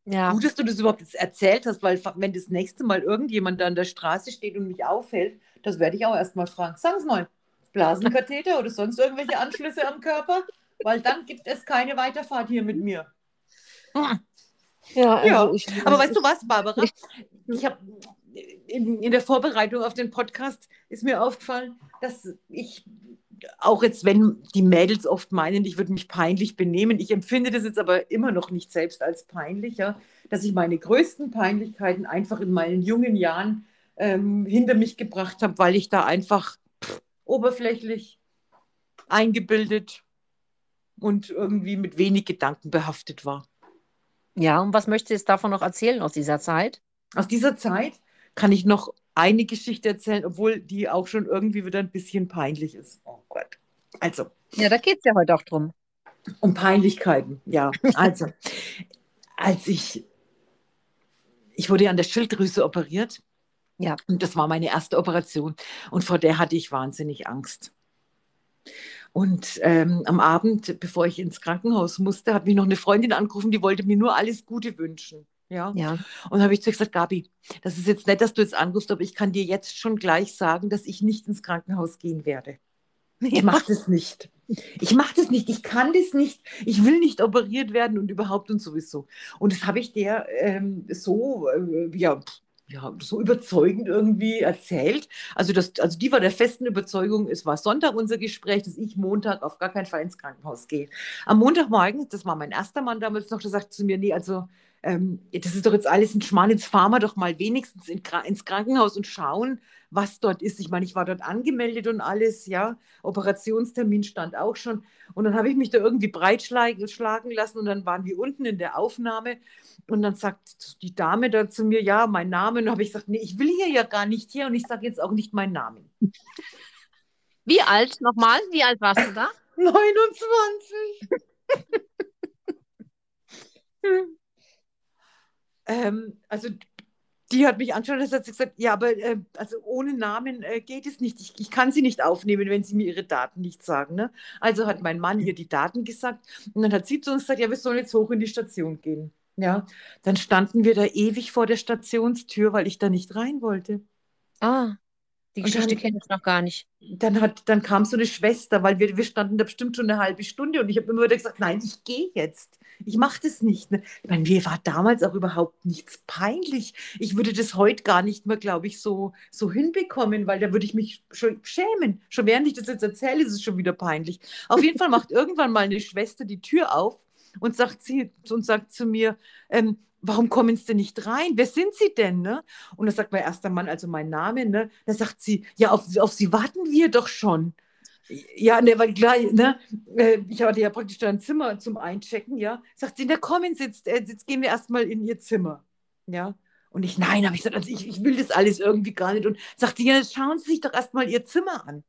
ja. Gut, dass du das überhaupt jetzt erzählt hast, weil wenn das nächste Mal irgendjemand da an der Straße steht und mich aufhält, das werde ich auch erstmal fragen. Sagen Sie mal, Blasenkatheter oder sonst irgendwelche Anschlüsse am Körper? Weil dann gibt es keine Weiterfahrt hier mit mir. Ja, Ja, also ich, Aber weißt du was, Barbara? Ich habe in, in der Vorbereitung auf den Podcast ist mir aufgefallen, dass ich auch jetzt, wenn die Mädels oft meinen, ich würde mich peinlich benehmen, ich empfinde das jetzt aber immer noch nicht selbst als peinlich, ja, dass ich meine größten Peinlichkeiten einfach in meinen jungen Jahren ähm, hinter mich gebracht habe, weil ich da einfach pff, oberflächlich eingebildet und irgendwie mit wenig Gedanken behaftet war. Ja, und was möchtest du jetzt davon noch erzählen aus dieser Zeit? Aus dieser Zeit kann ich noch eine Geschichte erzählen, obwohl die auch schon irgendwie wieder ein bisschen peinlich ist. Oh Gott. Also, Ja, da geht es ja heute auch drum. um Peinlichkeiten, ja. Also, als ich, ich wurde ja an der Schilddrüse operiert. Ja. Und das war meine erste Operation. Und vor der hatte ich wahnsinnig Angst. Und ähm, am Abend, bevor ich ins Krankenhaus musste, hat mich noch eine Freundin angerufen, die wollte mir nur alles Gute wünschen. Ja. Ja. Und habe ich zu ihr gesagt, Gabi, das ist jetzt nett, dass du jetzt anrufst, aber ich kann dir jetzt schon gleich sagen, dass ich nicht ins Krankenhaus gehen werde. Ich mache das nicht. Ich mache das nicht. Ich kann das nicht. Ich will nicht operiert werden und überhaupt und sowieso. Und das habe ich der ähm, so, äh, ja, ja, so überzeugend irgendwie erzählt. Also, das, also die war der festen Überzeugung, es war Sonntag unser Gespräch, dass ich Montag auf gar keinen Fall ins Krankenhaus gehe. Am Montagmorgen, das war mein erster Mann damals noch, der sagte zu mir, nee, also ähm, das ist doch jetzt alles ein Schmarrn, jetzt fahren wir doch mal wenigstens in, ins Krankenhaus und schauen, was dort ist. Ich meine, ich war dort angemeldet und alles, ja, Operationstermin stand auch schon. Und dann habe ich mich da irgendwie breitschlagen schlagen lassen und dann waren wir unten in der Aufnahme und dann sagt die Dame da zu mir, ja, mein Name. Und habe ich gesagt, nee, ich will hier ja gar nicht her und ich sage jetzt auch nicht meinen Namen. Wie alt nochmal? Wie alt warst du da? 29. Ähm, also die hat mich angeschaut und hat gesagt, ja, aber äh, also ohne Namen äh, geht es nicht. Ich, ich kann sie nicht aufnehmen, wenn sie mir ihre Daten nicht sagen. Ne? Also hat mein Mann ihr die Daten gesagt und dann hat sie zu uns gesagt, ja, wir sollen jetzt hoch in die Station gehen. Ja, dann standen wir da ewig vor der Stationstür, weil ich da nicht rein wollte. Ah, die Geschichte kenne ich noch gar nicht. Dann, hat, dann kam so eine Schwester, weil wir, wir standen da bestimmt schon eine halbe Stunde und ich habe immer wieder gesagt, nein, ich gehe jetzt. Ich mache das nicht. Ne? Ich meine, mir war damals auch überhaupt nichts peinlich. Ich würde das heute gar nicht mehr, glaube ich, so, so hinbekommen, weil da würde ich mich schon schämen. Schon während ich das jetzt erzähle, ist es schon wieder peinlich. Auf jeden Fall macht irgendwann mal eine Schwester die Tür auf und sagt, sie, und sagt zu mir, ähm, warum kommen Sie denn nicht rein? Wer sind Sie denn? Ne? Und da sagt mein erster Mann, also mein Name, ne? da sagt sie, ja, auf, auf Sie warten wir doch schon. Ja, ne, weil gleich, ne, äh, ich hatte ja praktisch da ein Zimmer zum Einchecken, ja. Sagt sie, na kommen Sie, jetzt, äh, jetzt gehen wir erstmal in Ihr Zimmer. Ja. Und ich, nein, habe ich gesagt, also ich, ich will das alles irgendwie gar nicht. Und sagt sie, ja, schauen Sie sich doch erstmal Ihr Zimmer an.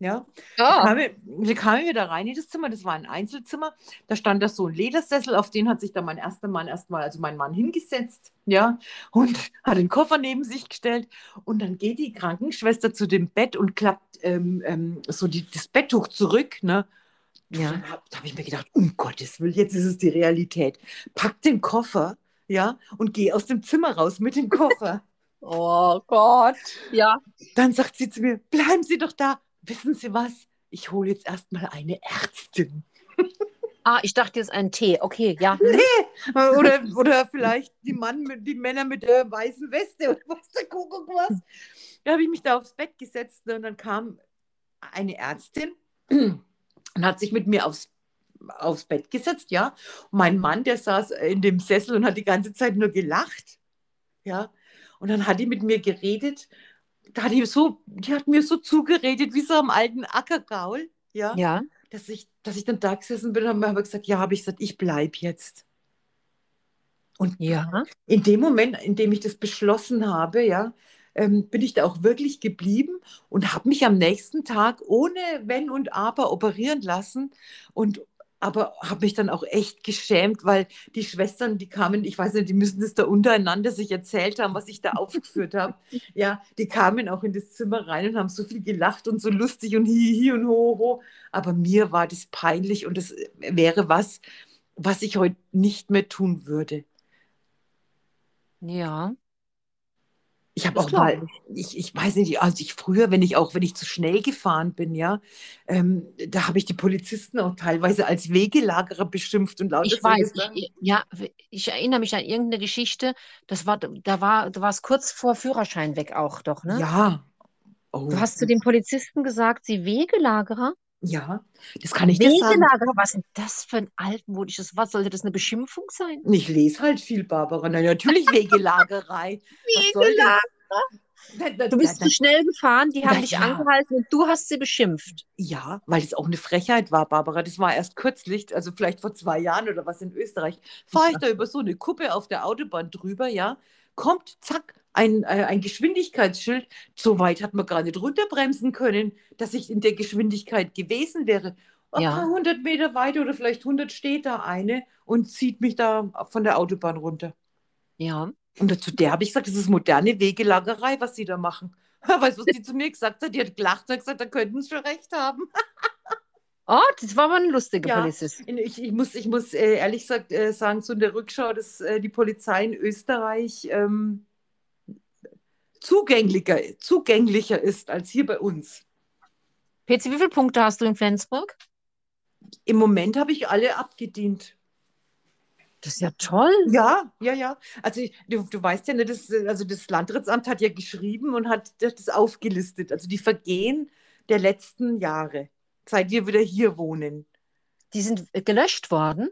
Ja. Oh, Kamen, wir kamen wir da rein in das Zimmer, das war ein Einzelzimmer. Da stand da so ein Ledersessel, auf den hat sich dann mein erster Mann erstmal, also mein Mann hingesetzt, ja, und hat den Koffer neben sich gestellt. Und dann geht die Krankenschwester zu dem Bett und klappt ähm, ähm, so die, das Betttuch zurück, ne? Ja. Da habe ich mir gedacht, um Gottes Willen, jetzt ist es die Realität. Pack den Koffer, ja, und geh aus dem Zimmer raus mit dem Koffer. Oh Gott. Ja. Dann sagt sie zu mir, bleiben Sie doch da. Wissen Sie was? Ich hole jetzt erstmal eine Ärztin. Ah, ich dachte jetzt ein Tee. Okay, ja. Nee. Oder, oder vielleicht die, Mann mit, die Männer mit der weißen Weste oder was der Kuckuck was. Da habe ich mich da aufs Bett gesetzt und dann kam eine Ärztin und hat sich mit mir aufs, aufs Bett gesetzt, ja. Und mein Mann, der saß in dem Sessel und hat die ganze Zeit nur gelacht, ja. Und dann hat die mit mir geredet. Da hat die, so, die hat mir so zugeredet wie so am alten Ackergaul, ja. Ja. Dass ich, dass ich dann da gesessen bin und habe gesagt, ja, habe ich gesagt, ich bleibe jetzt. Und Ja. in dem Moment, in dem ich das beschlossen habe, ja, ähm, bin ich da auch wirklich geblieben und habe mich am nächsten Tag ohne Wenn und Aber operieren lassen und aber habe mich dann auch echt geschämt, weil die Schwestern, die kamen, ich weiß nicht, die müssen das da untereinander sich erzählt haben, was ich da aufgeführt habe. Ja, die kamen auch in das Zimmer rein und haben so viel gelacht und so lustig und hi, hi und ho, ho. Aber mir war das peinlich und das wäre was, was ich heute nicht mehr tun würde. Ja. Ich habe auch mal, ich, ich weiß nicht, als ich früher, wenn ich auch, wenn ich zu schnell gefahren bin, ja, ähm, da habe ich die Polizisten auch teilweise als Wegelagerer beschimpft und lauter Ich weiß, ich, ja, ich erinnere mich an irgendeine Geschichte. Das war, da war, da war es kurz vor Führerschein weg auch doch, ne? Ja, Du oh, hast zu den Polizisten gesagt, sie Wegelagerer? Ja, das kann ich dir sagen. Was ist denn das für ein altmodisches Wort? Sollte das eine Beschimpfung sein? Ich lese halt viel, Barbara. Na, natürlich Wegelagerei. Da, Du bist zu schnell gefahren, die haben Na dich ja. angehalten und du hast sie beschimpft. Ja, weil es auch eine Frechheit war, Barbara. Das war erst kürzlich, also vielleicht vor zwei Jahren oder was in Österreich. Fahre ich da über so eine Kuppe auf der Autobahn drüber, ja, kommt, zack, ein, äh, ein Geschwindigkeitsschild. So weit hat man gar nicht runterbremsen können, dass ich in der Geschwindigkeit gewesen wäre. Ein Ja. paar hundert Meter weiter oder vielleicht hundert steht da eine und zieht mich da von der Autobahn runter. Ja. Und dazu der habe ich gesagt, das ist moderne Wegelagerei, was sie da machen. Weißt du, was sie zu mir gesagt hat? Die hat gelacht und gesagt, da könnten sie schon recht haben. Oh, das war aber eine lustige Ja. Polizistin. Ich, ich muss, ich muss äh, ehrlich gesagt, äh, sagen, so in der Rückschau, dass äh, die Polizei in Österreich ähm, zugänglicher, zugänglicher ist als hier bei uns. PC, wie viele Punkte hast du in Flensburg? Im Moment habe ich alle abgedient. Das ist ja toll. Ja, ja, ja. Also du, du weißt ja, ne, das, also das Landratsamt hat ja geschrieben und hat das aufgelistet. Also die Vergehen der letzten Jahre, seit wir wieder hier wohnen. Die sind gelöscht worden.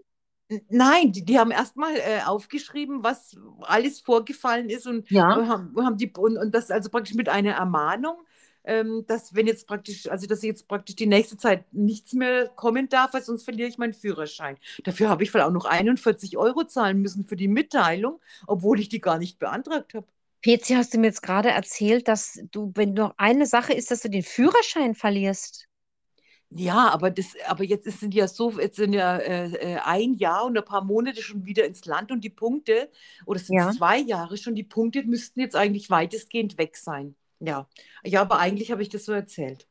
Nein, die, die haben erstmal äh, aufgeschrieben, was alles vorgefallen ist und Ja. haben, haben die, und, und das also praktisch mit einer Ermahnung, ähm, dass wenn jetzt praktisch, also dass jetzt praktisch die nächste Zeit nichts mehr kommen darf, weil sonst verliere ich meinen Führerschein. Dafür habe ich vielleicht auch noch 41 Euro zahlen müssen für die Mitteilung, obwohl ich die gar nicht beantragt habe. PC, hast du mir jetzt gerade erzählt, dass du, wenn noch eine Sache ist, dass du den Führerschein verlierst. Ja, aber das, aber jetzt ist- sind ja so, jetzt sind ja äh, äh, ein Jahr und ein paar Monate schon wieder ins Land und die Punkte, oder es sind Ja. zwei Jahre schon, die Punkte müssten jetzt eigentlich weitestgehend weg sein. Ja, ja, aber eigentlich habe ich das so erzählt.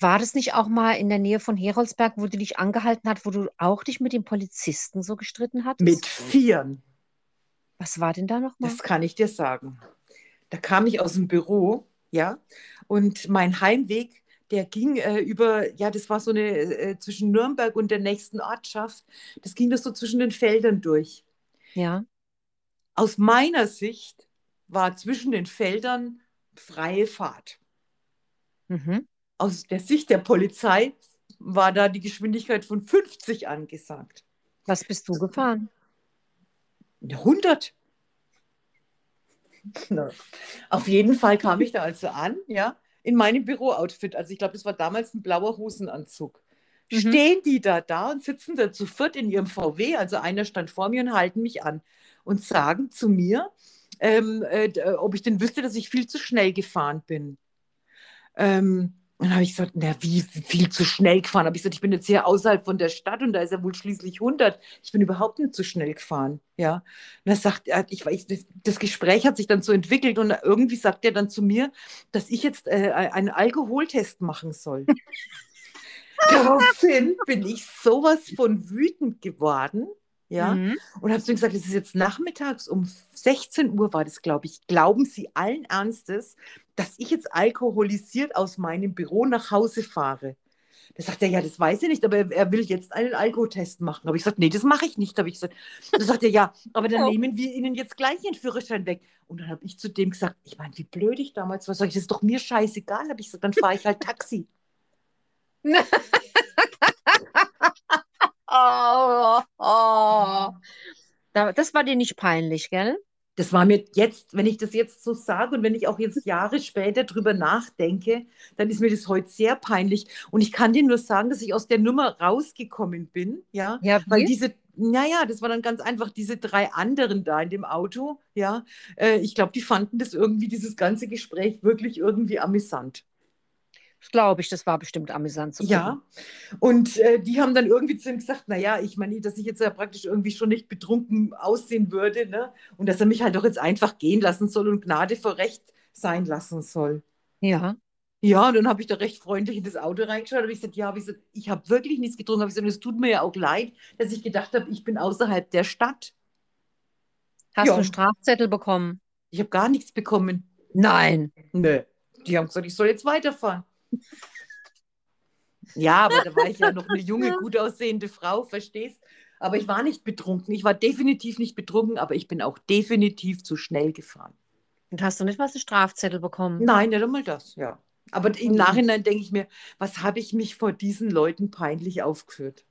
War das nicht auch mal in der Nähe von Heroldsberg, wo du dich angehalten hast, wo du auch dich mit den Polizisten so gestritten hattest? Mit Vieren, Was war denn da nochmal? das kann ich dir sagen. Da kam ich aus dem Büro, ja, und mein Heimweg, der ging äh, über, ja, das war so eine äh, zwischen Nürnberg und der nächsten Ortschaft, das ging das so zwischen den Feldern durch. Ja. Aus meiner Sicht war zwischen den Feldern freie Fahrt. Mhm. Aus der Sicht der Polizei war da die Geschwindigkeit von 50 angesagt. Was bist du gefahren? 100. Na, Auf jeden Fall kam ich da also an, ja, in meinem Bürooutfit. Also ich glaube, das war damals ein blauer Hosenanzug. Mhm. Stehen die da da und sitzen da zu viert in ihrem VW, also einer stand vor mir und halten mich an und sagen zu mir, ähm, äh, äh, ob ich denn wüsste, dass ich viel zu schnell gefahren bin. Ähm, und dann habe ich gesagt, na, wie viel zu schnell gefahren? Habe ich gesagt, ich bin jetzt hier außerhalb von der Stadt und da ist ja wohl schließlich 100. Ich bin überhaupt nicht zu schnell gefahren. Ja. Und er sagt, er, ich das, das Gespräch hat sich dann so entwickelt und irgendwie sagt er dann zu mir, dass ich jetzt äh, einen Alkoholtest machen soll. Daraufhin bin ich sowas von wütend geworden. Ja, Mhm. und habe zu ihm gesagt, es ist jetzt nachmittags um 16 Uhr war das, glaube ich. Glauben Sie allen Ernstes, dass ich jetzt alkoholisiert aus meinem Büro nach Hause fahre? Da sagt er, ja, das weiß ich nicht, aber er, er will jetzt einen Alkotest machen. Habe ich gesagt, nee, das mache ich nicht. Habe ich gesagt. Da sagt er, ja, aber dann Oh. nehmen wir Ihnen jetzt gleich Ihren Führerschein weg. Und dann habe ich zu dem gesagt, ich meine, wie blöd ich damals war. Sag ich, das ist doch mir scheißegal. Habe ich gesagt, dann fahre ich halt Taxi. Oh, oh. Da, das war dir nicht peinlich, gell? Das war mir jetzt, wenn ich das jetzt so sage und wenn ich auch jetzt Jahre später drüber nachdenke, dann ist mir das heute sehr peinlich. Und ich kann dir nur sagen, dass ich aus der Nummer rausgekommen bin, ja, Ja, weil diese, naja, das war dann ganz einfach diese drei anderen da in dem Auto, ja, äh, ich glaube, die fanden das irgendwie, dieses ganze Gespräch wirklich irgendwie amüsant. Glaube ich, das war bestimmt amüsant zu gucken. Ja, und äh, die haben dann irgendwie zu ihm gesagt, naja, ich meine, dass ich jetzt ja praktisch irgendwie schon nicht betrunken aussehen würde, ne? Und dass er mich halt doch jetzt einfach gehen lassen soll und Gnade vor Recht sein lassen soll. Ja. Ja, und dann habe ich da recht freundlich in das Auto reingeschaut, habe ich gesagt, ja, hab ich, gesagt, ich habe wirklich nichts getrunken, habe ich gesagt, es tut mir ja auch leid, dass ich gedacht habe, ich bin außerhalb der Stadt. Hast Ja. du einen Strafzettel bekommen? Ich habe gar nichts bekommen. Nein. Nö. Die haben gesagt, ich soll jetzt weiterfahren. Ja, aber da war ich ja noch eine junge, gut aussehende Frau, verstehst? Aber ich war nicht betrunken. Ich war definitiv nicht betrunken, aber ich bin auch definitiv zu schnell gefahren. Und hast du nicht was einen Strafzettel bekommen? Nein, nicht einmal das, ja. Aber im Mhm. Nachhinein denke ich mir, was habe ich mich vor diesen Leuten peinlich aufgeführt?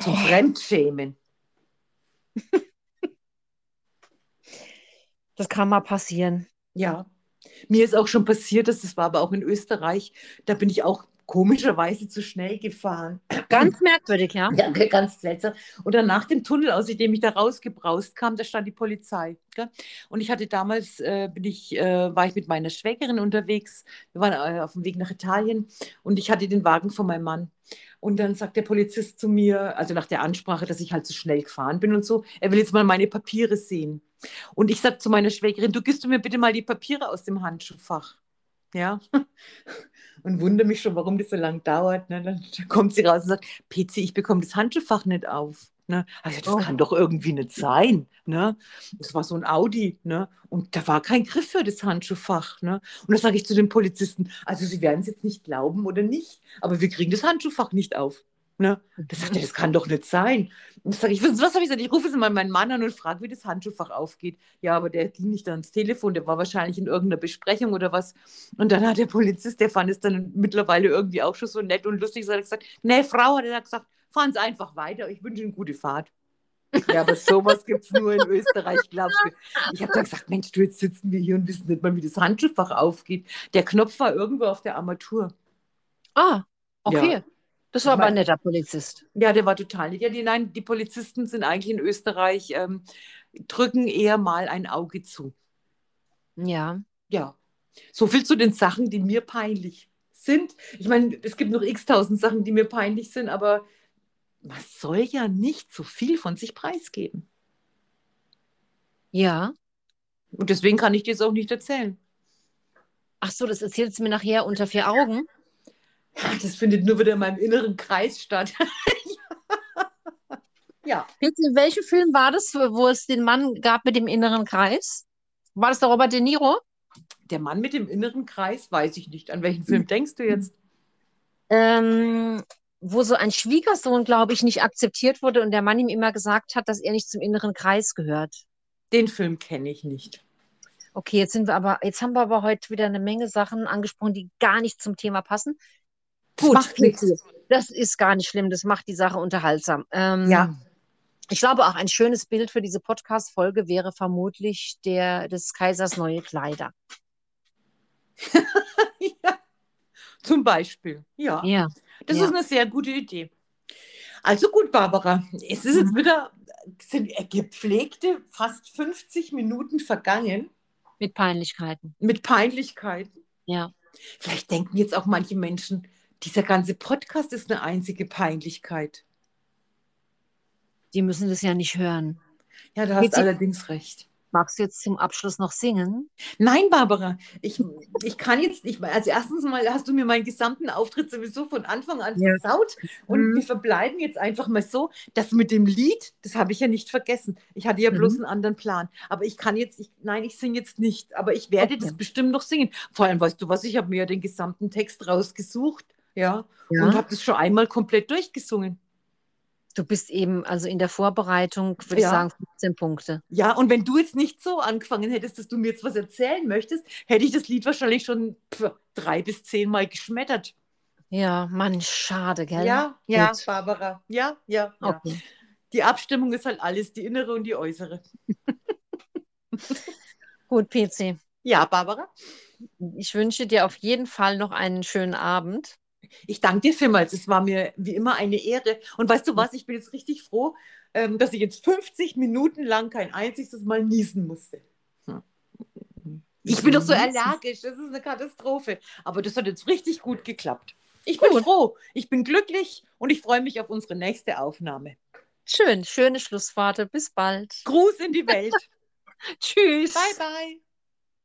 Zum. Fremdschämen. Das kann mal passieren. Ja. Mir ist auch schon passiert, dass das war aber auch in Österreich, da bin ich auch komischerweise zu schnell gefahren. Ganz merkwürdig, ja? Ja, ganz seltsam. Und dann nach dem Tunnel, aus dem ich da rausgebraust kam, da stand die Polizei. Gell? Und ich hatte damals, äh, bin ich, äh, war ich mit meiner Schwägerin unterwegs. Wir waren äh, auf dem Weg nach Italien und ich hatte den Wagen von meinem Mann. Und dann sagt der Polizist zu mir, also nach der Ansprache, dass ich halt zu schnell gefahren bin und so, er will jetzt mal meine Papiere sehen. Und ich sage zu meiner Schwägerin, du gibst du mir bitte mal die Papiere aus dem Handschuhfach. Ja. Und wundere mich schon, warum das so lange dauert. Ne? Dann kommt sie raus und sagt, PC, ich bekomme das Handschuhfach nicht auf. Ne? Also das Oh. kann doch irgendwie nicht sein. Ne? Das war so ein Audi. Ne? Und da war kein Griff für das Handschuhfach. Ne? Und da sage ich zu den Polizisten, also Sie werden es jetzt nicht glauben oder nicht, aber wir kriegen das Handschuhfach nicht auf. Ne? Das sagt er, das kann doch nicht sein. Und das sage ich, Sie was habe ich gesagt? Ich rufe jetzt mal meinen Mann an und frage, wie das Handschuhfach aufgeht. Ja, aber der ging nicht ans Telefon, der war wahrscheinlich in irgendeiner Besprechung oder was. Und dann hat der Polizist, der fand es dann mittlerweile irgendwie auch schon so nett und lustig, so hat er gesagt, nee, Frau, hat er gesagt, fahren Sie einfach weiter, ich wünsche Ihnen gute Fahrt. Ja, aber sowas gibt es nur in Österreich, glaubst du. Ich habe dann gesagt, Mensch, du, jetzt sitzen wir hier und wissen nicht mal, wie das Handschuhfach aufgeht. Der Knopf war irgendwo auf der Armatur. Ah, okay. Ja. Das war Ich aber ein netter Polizist. Ja, der war total nett. Ja, die, nein, die Polizisten sind eigentlich in Österreich, ähm, drücken eher mal ein Auge zu. Ja. Ja. So viel zu den Sachen, die mir peinlich sind. Ich meine, es gibt noch x-tausend Sachen, die mir peinlich sind, aber man soll ja nicht so viel von sich preisgeben. Ja. Und deswegen kann ich dir es auch nicht erzählen. Ach so, das erzählst du mir nachher unter vier Augen. Ja, Das findet nur wieder in meinem inneren Kreis statt. ja. Jetzt, in welchem Film war das, wo es den Mann gab mit dem inneren Kreis? War das der Robert De Niro? Der Mann mit dem inneren Kreis, weiß ich nicht. An welchen Film denkst du jetzt? Ähm, wo so ein Schwiegersohn, glaube ich, nicht akzeptiert wurde und der Mann ihm immer gesagt hat, dass er nicht zum inneren Kreis gehört. Den Film kenne ich nicht. Okay, jetzt sind wir aber, jetzt haben wir aber heute wieder eine Menge Sachen angesprochen, die gar nicht zum Thema passen. Das macht nichts. Das ist gar nicht schlimm, das macht die Sache unterhaltsam. Ähm, Ja. Ich glaube, auch ein schönes Bild für diese Podcast-Folge wäre vermutlich der des Kaisers neue Kleider. ja. Zum Beispiel. Ja. Ja. Das Ja. ist eine sehr gute Idee. Also gut, Barbara, es ist jetzt Mhm. wieder sind gepflegte fast 50 Minuten vergangen Mit Peinlichkeiten. mit Peinlichkeiten. Ja. Vielleicht denken jetzt auch manche Menschen, dieser ganze Podcast ist eine einzige Peinlichkeit. Die müssen das ja nicht hören. Ja, da hast Jetzt- allerdings recht. Magst du jetzt zum Abschluss noch singen? Nein, Barbara, ich, ich kann jetzt nicht mal. Also erstens mal hast du mir meinen gesamten Auftritt sowieso von Anfang an Ja. versaut. Und Mhm. wir verbleiben jetzt einfach mal so, dass mit dem Lied, das habe ich ja nicht vergessen. Ich hatte ja bloß Mhm. einen anderen Plan. Aber ich kann jetzt, ich, nein, ich singe jetzt nicht. Aber ich werde Okay. das bestimmt noch singen. Vor allem, weißt du was, ich habe mir ja den gesamten Text rausgesucht. Ja. Ja. Und habe das schon einmal komplett durchgesungen. Du bist eben, also in der Vorbereitung, würde Ja. ich sagen, 15 Punkte. Ja, und wenn du jetzt nicht so angefangen hättest, dass du mir jetzt was erzählen möchtest, hätte ich das Lied wahrscheinlich schon pf, drei bis zehn Mal geschmettert. Ja, Mann, schade, gell? Ja, ja, Gut. Barbara. Ja, ja, ja. Okay. Die Abstimmung ist halt alles, die innere und die äußere. Gut, PC. Ja, Barbara, Ich wünsche dir auf jeden Fall noch einen schönen Abend. Ich danke dir vielmals. Es war mir wie immer eine Ehre. Und weißt du was, ich bin jetzt richtig froh, ähm, dass ich jetzt 50 Minuten lang kein einziges Mal niesen musste. Hm. Ich bin doch so allergisch, das ist eine Katastrophe. Aber das hat jetzt richtig gut geklappt. Ich bin Gut. froh, ich bin glücklich und ich freue mich auf unsere nächste Aufnahme. Schön, schöne Schlussworte. Bis bald. Gruß in die Welt. Tschüss. bye, bye.